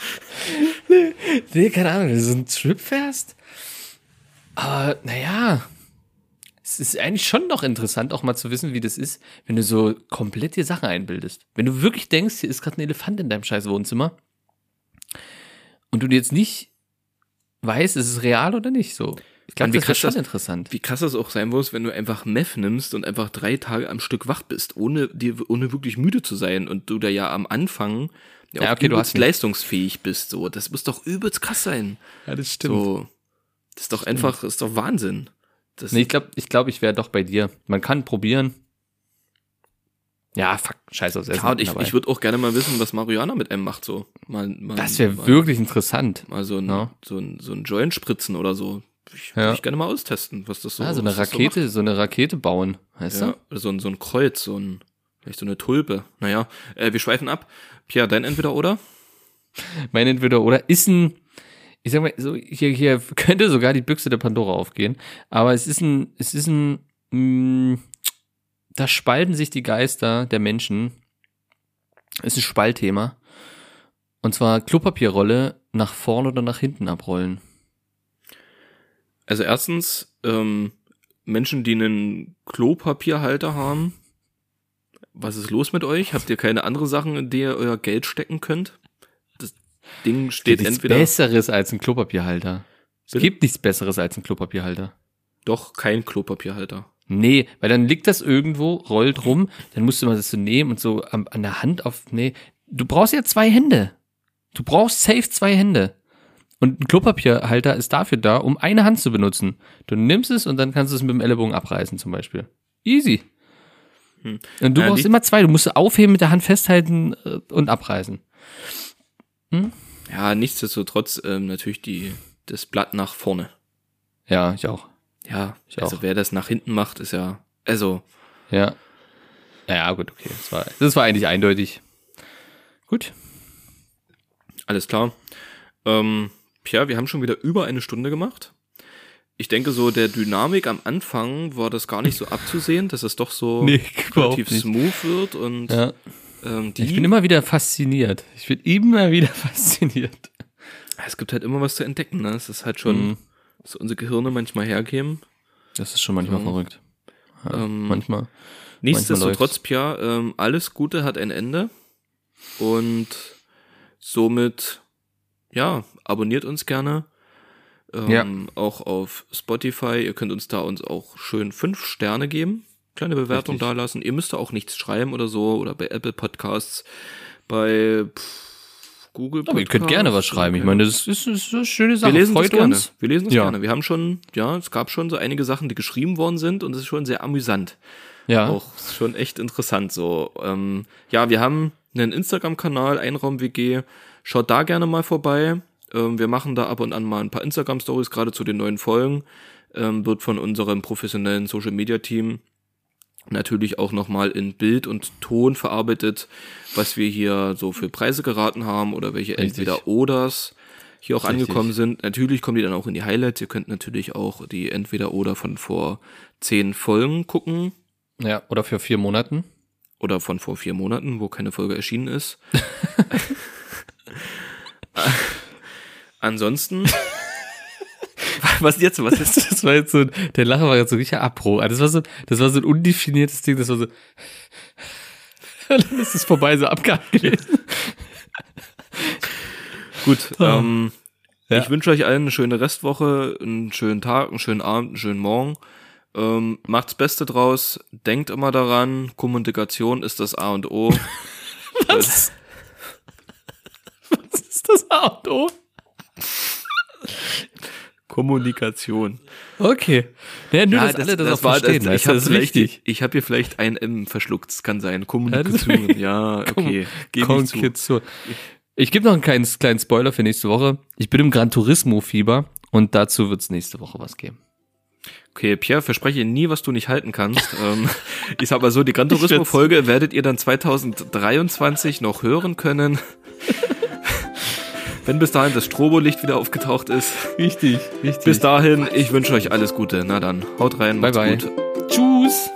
Nee, keine Ahnung, wenn du so einen Trip fährst. Aber, naja. Es ist eigentlich schon noch interessant, auch mal zu wissen, wie das ist, wenn du so komplett dir Sachen einbildest. Wenn du wirklich denkst, hier ist gerade ein Elefant in deinem scheiß Wohnzimmer und du dir jetzt nicht weißt, ist es real oder nicht so. Ich glaube, das krass schon das- interessant. Wie krass das auch sein muss, wenn du einfach Meth nimmst und einfach drei Tage am Stück wach bist, ohne dir, ohne wirklich müde zu sein und du da ja am Anfang ja, Ja, auch okay, du hast leistungsfähig bist. So, das muss doch übelst krass sein. Ja, das So, das ist doch einfach, das ist doch Wahnsinn. Das, Nee, ich glaube, ich, glaub, ich wäre doch bei dir. Man kann probieren. Ja, fuck, scheiß aufs Essen. klar, und ich, dabei. ich würde auch gerne mal wissen, was Marihuana mit einem macht. So, mal, mal, das wäre wirklich interessant. mal so ein, Ja. so ein, so ein Joint spritzen oder so. Ich Ja. würde ich gerne mal austesten, was das so. ja, so eine Rakete, so, eine Rakete bauen, So, macht. ja, so ein, so ein Kreuz, so ein, vielleicht so eine Tulpe. Naja, äh, wir schweifen ab. Pierre, dein entweder oder? du? (laughs) Mein entweder oder ist ein, ich sag mal, so hier, hier (laughs) könnte sogar die Büchse der Pandora aufgehen, aber es ist ein, es ist ein, mh, da spalten sich die Geister der Menschen. Es ist ein Spaltthema. Und zwar Klopapierrolle nach vorne oder nach hinten abrollen. Also erstens, ähm, Menschen, die einen Klopapierhalter haben, was ist los mit euch? Habt ihr keine andere Sachen, in die ihr euer Geld stecken könnt? Das Ding steht nichts entweder Besseres als ein Klopapierhalter. Es Bitte? gibt nichts Besseres als ein Klopapierhalter. doch kein Klopapierhalter. Nee, weil dann liegt das irgendwo, rollt rum, dann musst du mal das so nehmen und so an, an der Hand auf, nee. Du brauchst ja zwei Hände. Du brauchst safe zwei Hände. Und ein Klopapierhalter ist dafür da, um eine Hand zu benutzen. Du nimmst es und dann kannst du es mit dem Ellbogen abreißen zum Beispiel. Easy. Hm. Und du Ja, brauchst immer zwei. Du musst aufheben, mit der Hand festhalten äh, und abreißen. Ja, nichtsdestotrotz ähm, natürlich die, das Blatt nach vorne. Ja, ich auch. Ja, Ich also auch. wer das nach hinten macht, ist ja, also, Ja. Ja, gut, okay. Das war, das war eigentlich eindeutig. Gut. alles klar. Ähm, Pierre, wir haben schon wieder über eine Stunde gemacht. Ich denke, so der Dynamik am Anfang war das gar nicht so abzusehen, dass es doch so (laughs) Nee, relativ smooth wird und Ja. ähm, Ich bin immer wieder fasziniert. Ich bin immer wieder (laughs) fasziniert. es gibt halt immer was zu entdecken, ne? Es ist halt schon, Mhm. So unsere Gehirne manchmal hergeben. Das ist schon manchmal So. verrückt. Ja, Ähm, manchmal. Nichtsdestotrotz, Pierre, ähm, alles Gute hat ein Ende. Und somit, ja, abonniert uns gerne. Ähm, Ja. Auch auf Spotify. Ihr könnt uns da uns auch schön fünf Sterne geben. Kleine Bewertung Richtig. dalassen. Ihr müsst da auch nichts schreiben oder so. Oder bei Apple Podcasts, bei pff, Google Aber ihr könnt gerne was schreiben. Ich meine, das ist, das ist eine schöne wir Sache. lesen das Freut gerne. uns. Wir lesen das Ja. gerne. Wir haben schon, ja, es gab schon so einige Sachen, die geschrieben worden sind und es ist schon sehr amüsant Ja. auch schon echt interessant so. Ähm, ja, wir haben einen Instagram-Kanal, Einraum-WG. Schaut da gerne mal vorbei. Ähm, wir machen da ab und an mal ein paar Instagram-Stories, gerade zu den neuen Folgen. Ähm, wird von unserem professionellen Social-Media-Team natürlich auch nochmal in Bild und Ton verarbeitet, was wir hier so für Preise geraten haben oder welche Richtig. entweder Oders hier auch Richtig. angekommen sind. Natürlich kommen die dann auch in die Highlights. Ihr könnt natürlich auch die entweder oder von vor zehn Folgen gucken ja. Oder für vier Monaten. oder von vor vier Monaten, wo keine Folge erschienen ist. (laughs) (laughs) Ansonsten. (laughs) Was jetzt? Was ist? (laughs) Das war jetzt so, der Lacher war jetzt so richtig Abro. Das war so, das war so ein undefiniertes Ding, das war so, (laughs) dann ist es vorbei, so abgehakt gewesen. (laughs) Gut. Ähm, Ja. Ich wünsche euch allen eine schöne Restwoche, einen schönen Tag, einen schönen Abend, einen schönen Morgen. Ähm, macht's Beste draus. Denkt immer daran, Kommunikation ist das A und O. Was? Was ist das A und O? Kommunikation. Okay. Ja, nur, dass alle das, auch verstehen. das, ich habe das ist vielleicht, wichtig. ich habe hier vielleicht ein M verschluckt. Das kann sein. Ja, Kommunikation. das- (laughs) Ja, okay. Gebe ich zu. Ich gebe noch einen kleinen, kleinen Spoiler für nächste Woche. Ich bin im Gran Turismo-Fieber und dazu wird's nächste Woche was geben. Okay, Pierre, verspreche nie, was du nicht halten kannst. (laughs) ähm, ich sag mal so, die Gran Turismo-Folge werdet ihr dann 2023 noch hören können. (laughs) Wenn bis dahin das Strobolicht wieder aufgetaucht ist. Richtig, richtig. Bis dahin, ich wünsche euch alles Gute. Na dann, haut rein, Bye, macht's bye. gut. Tschüss.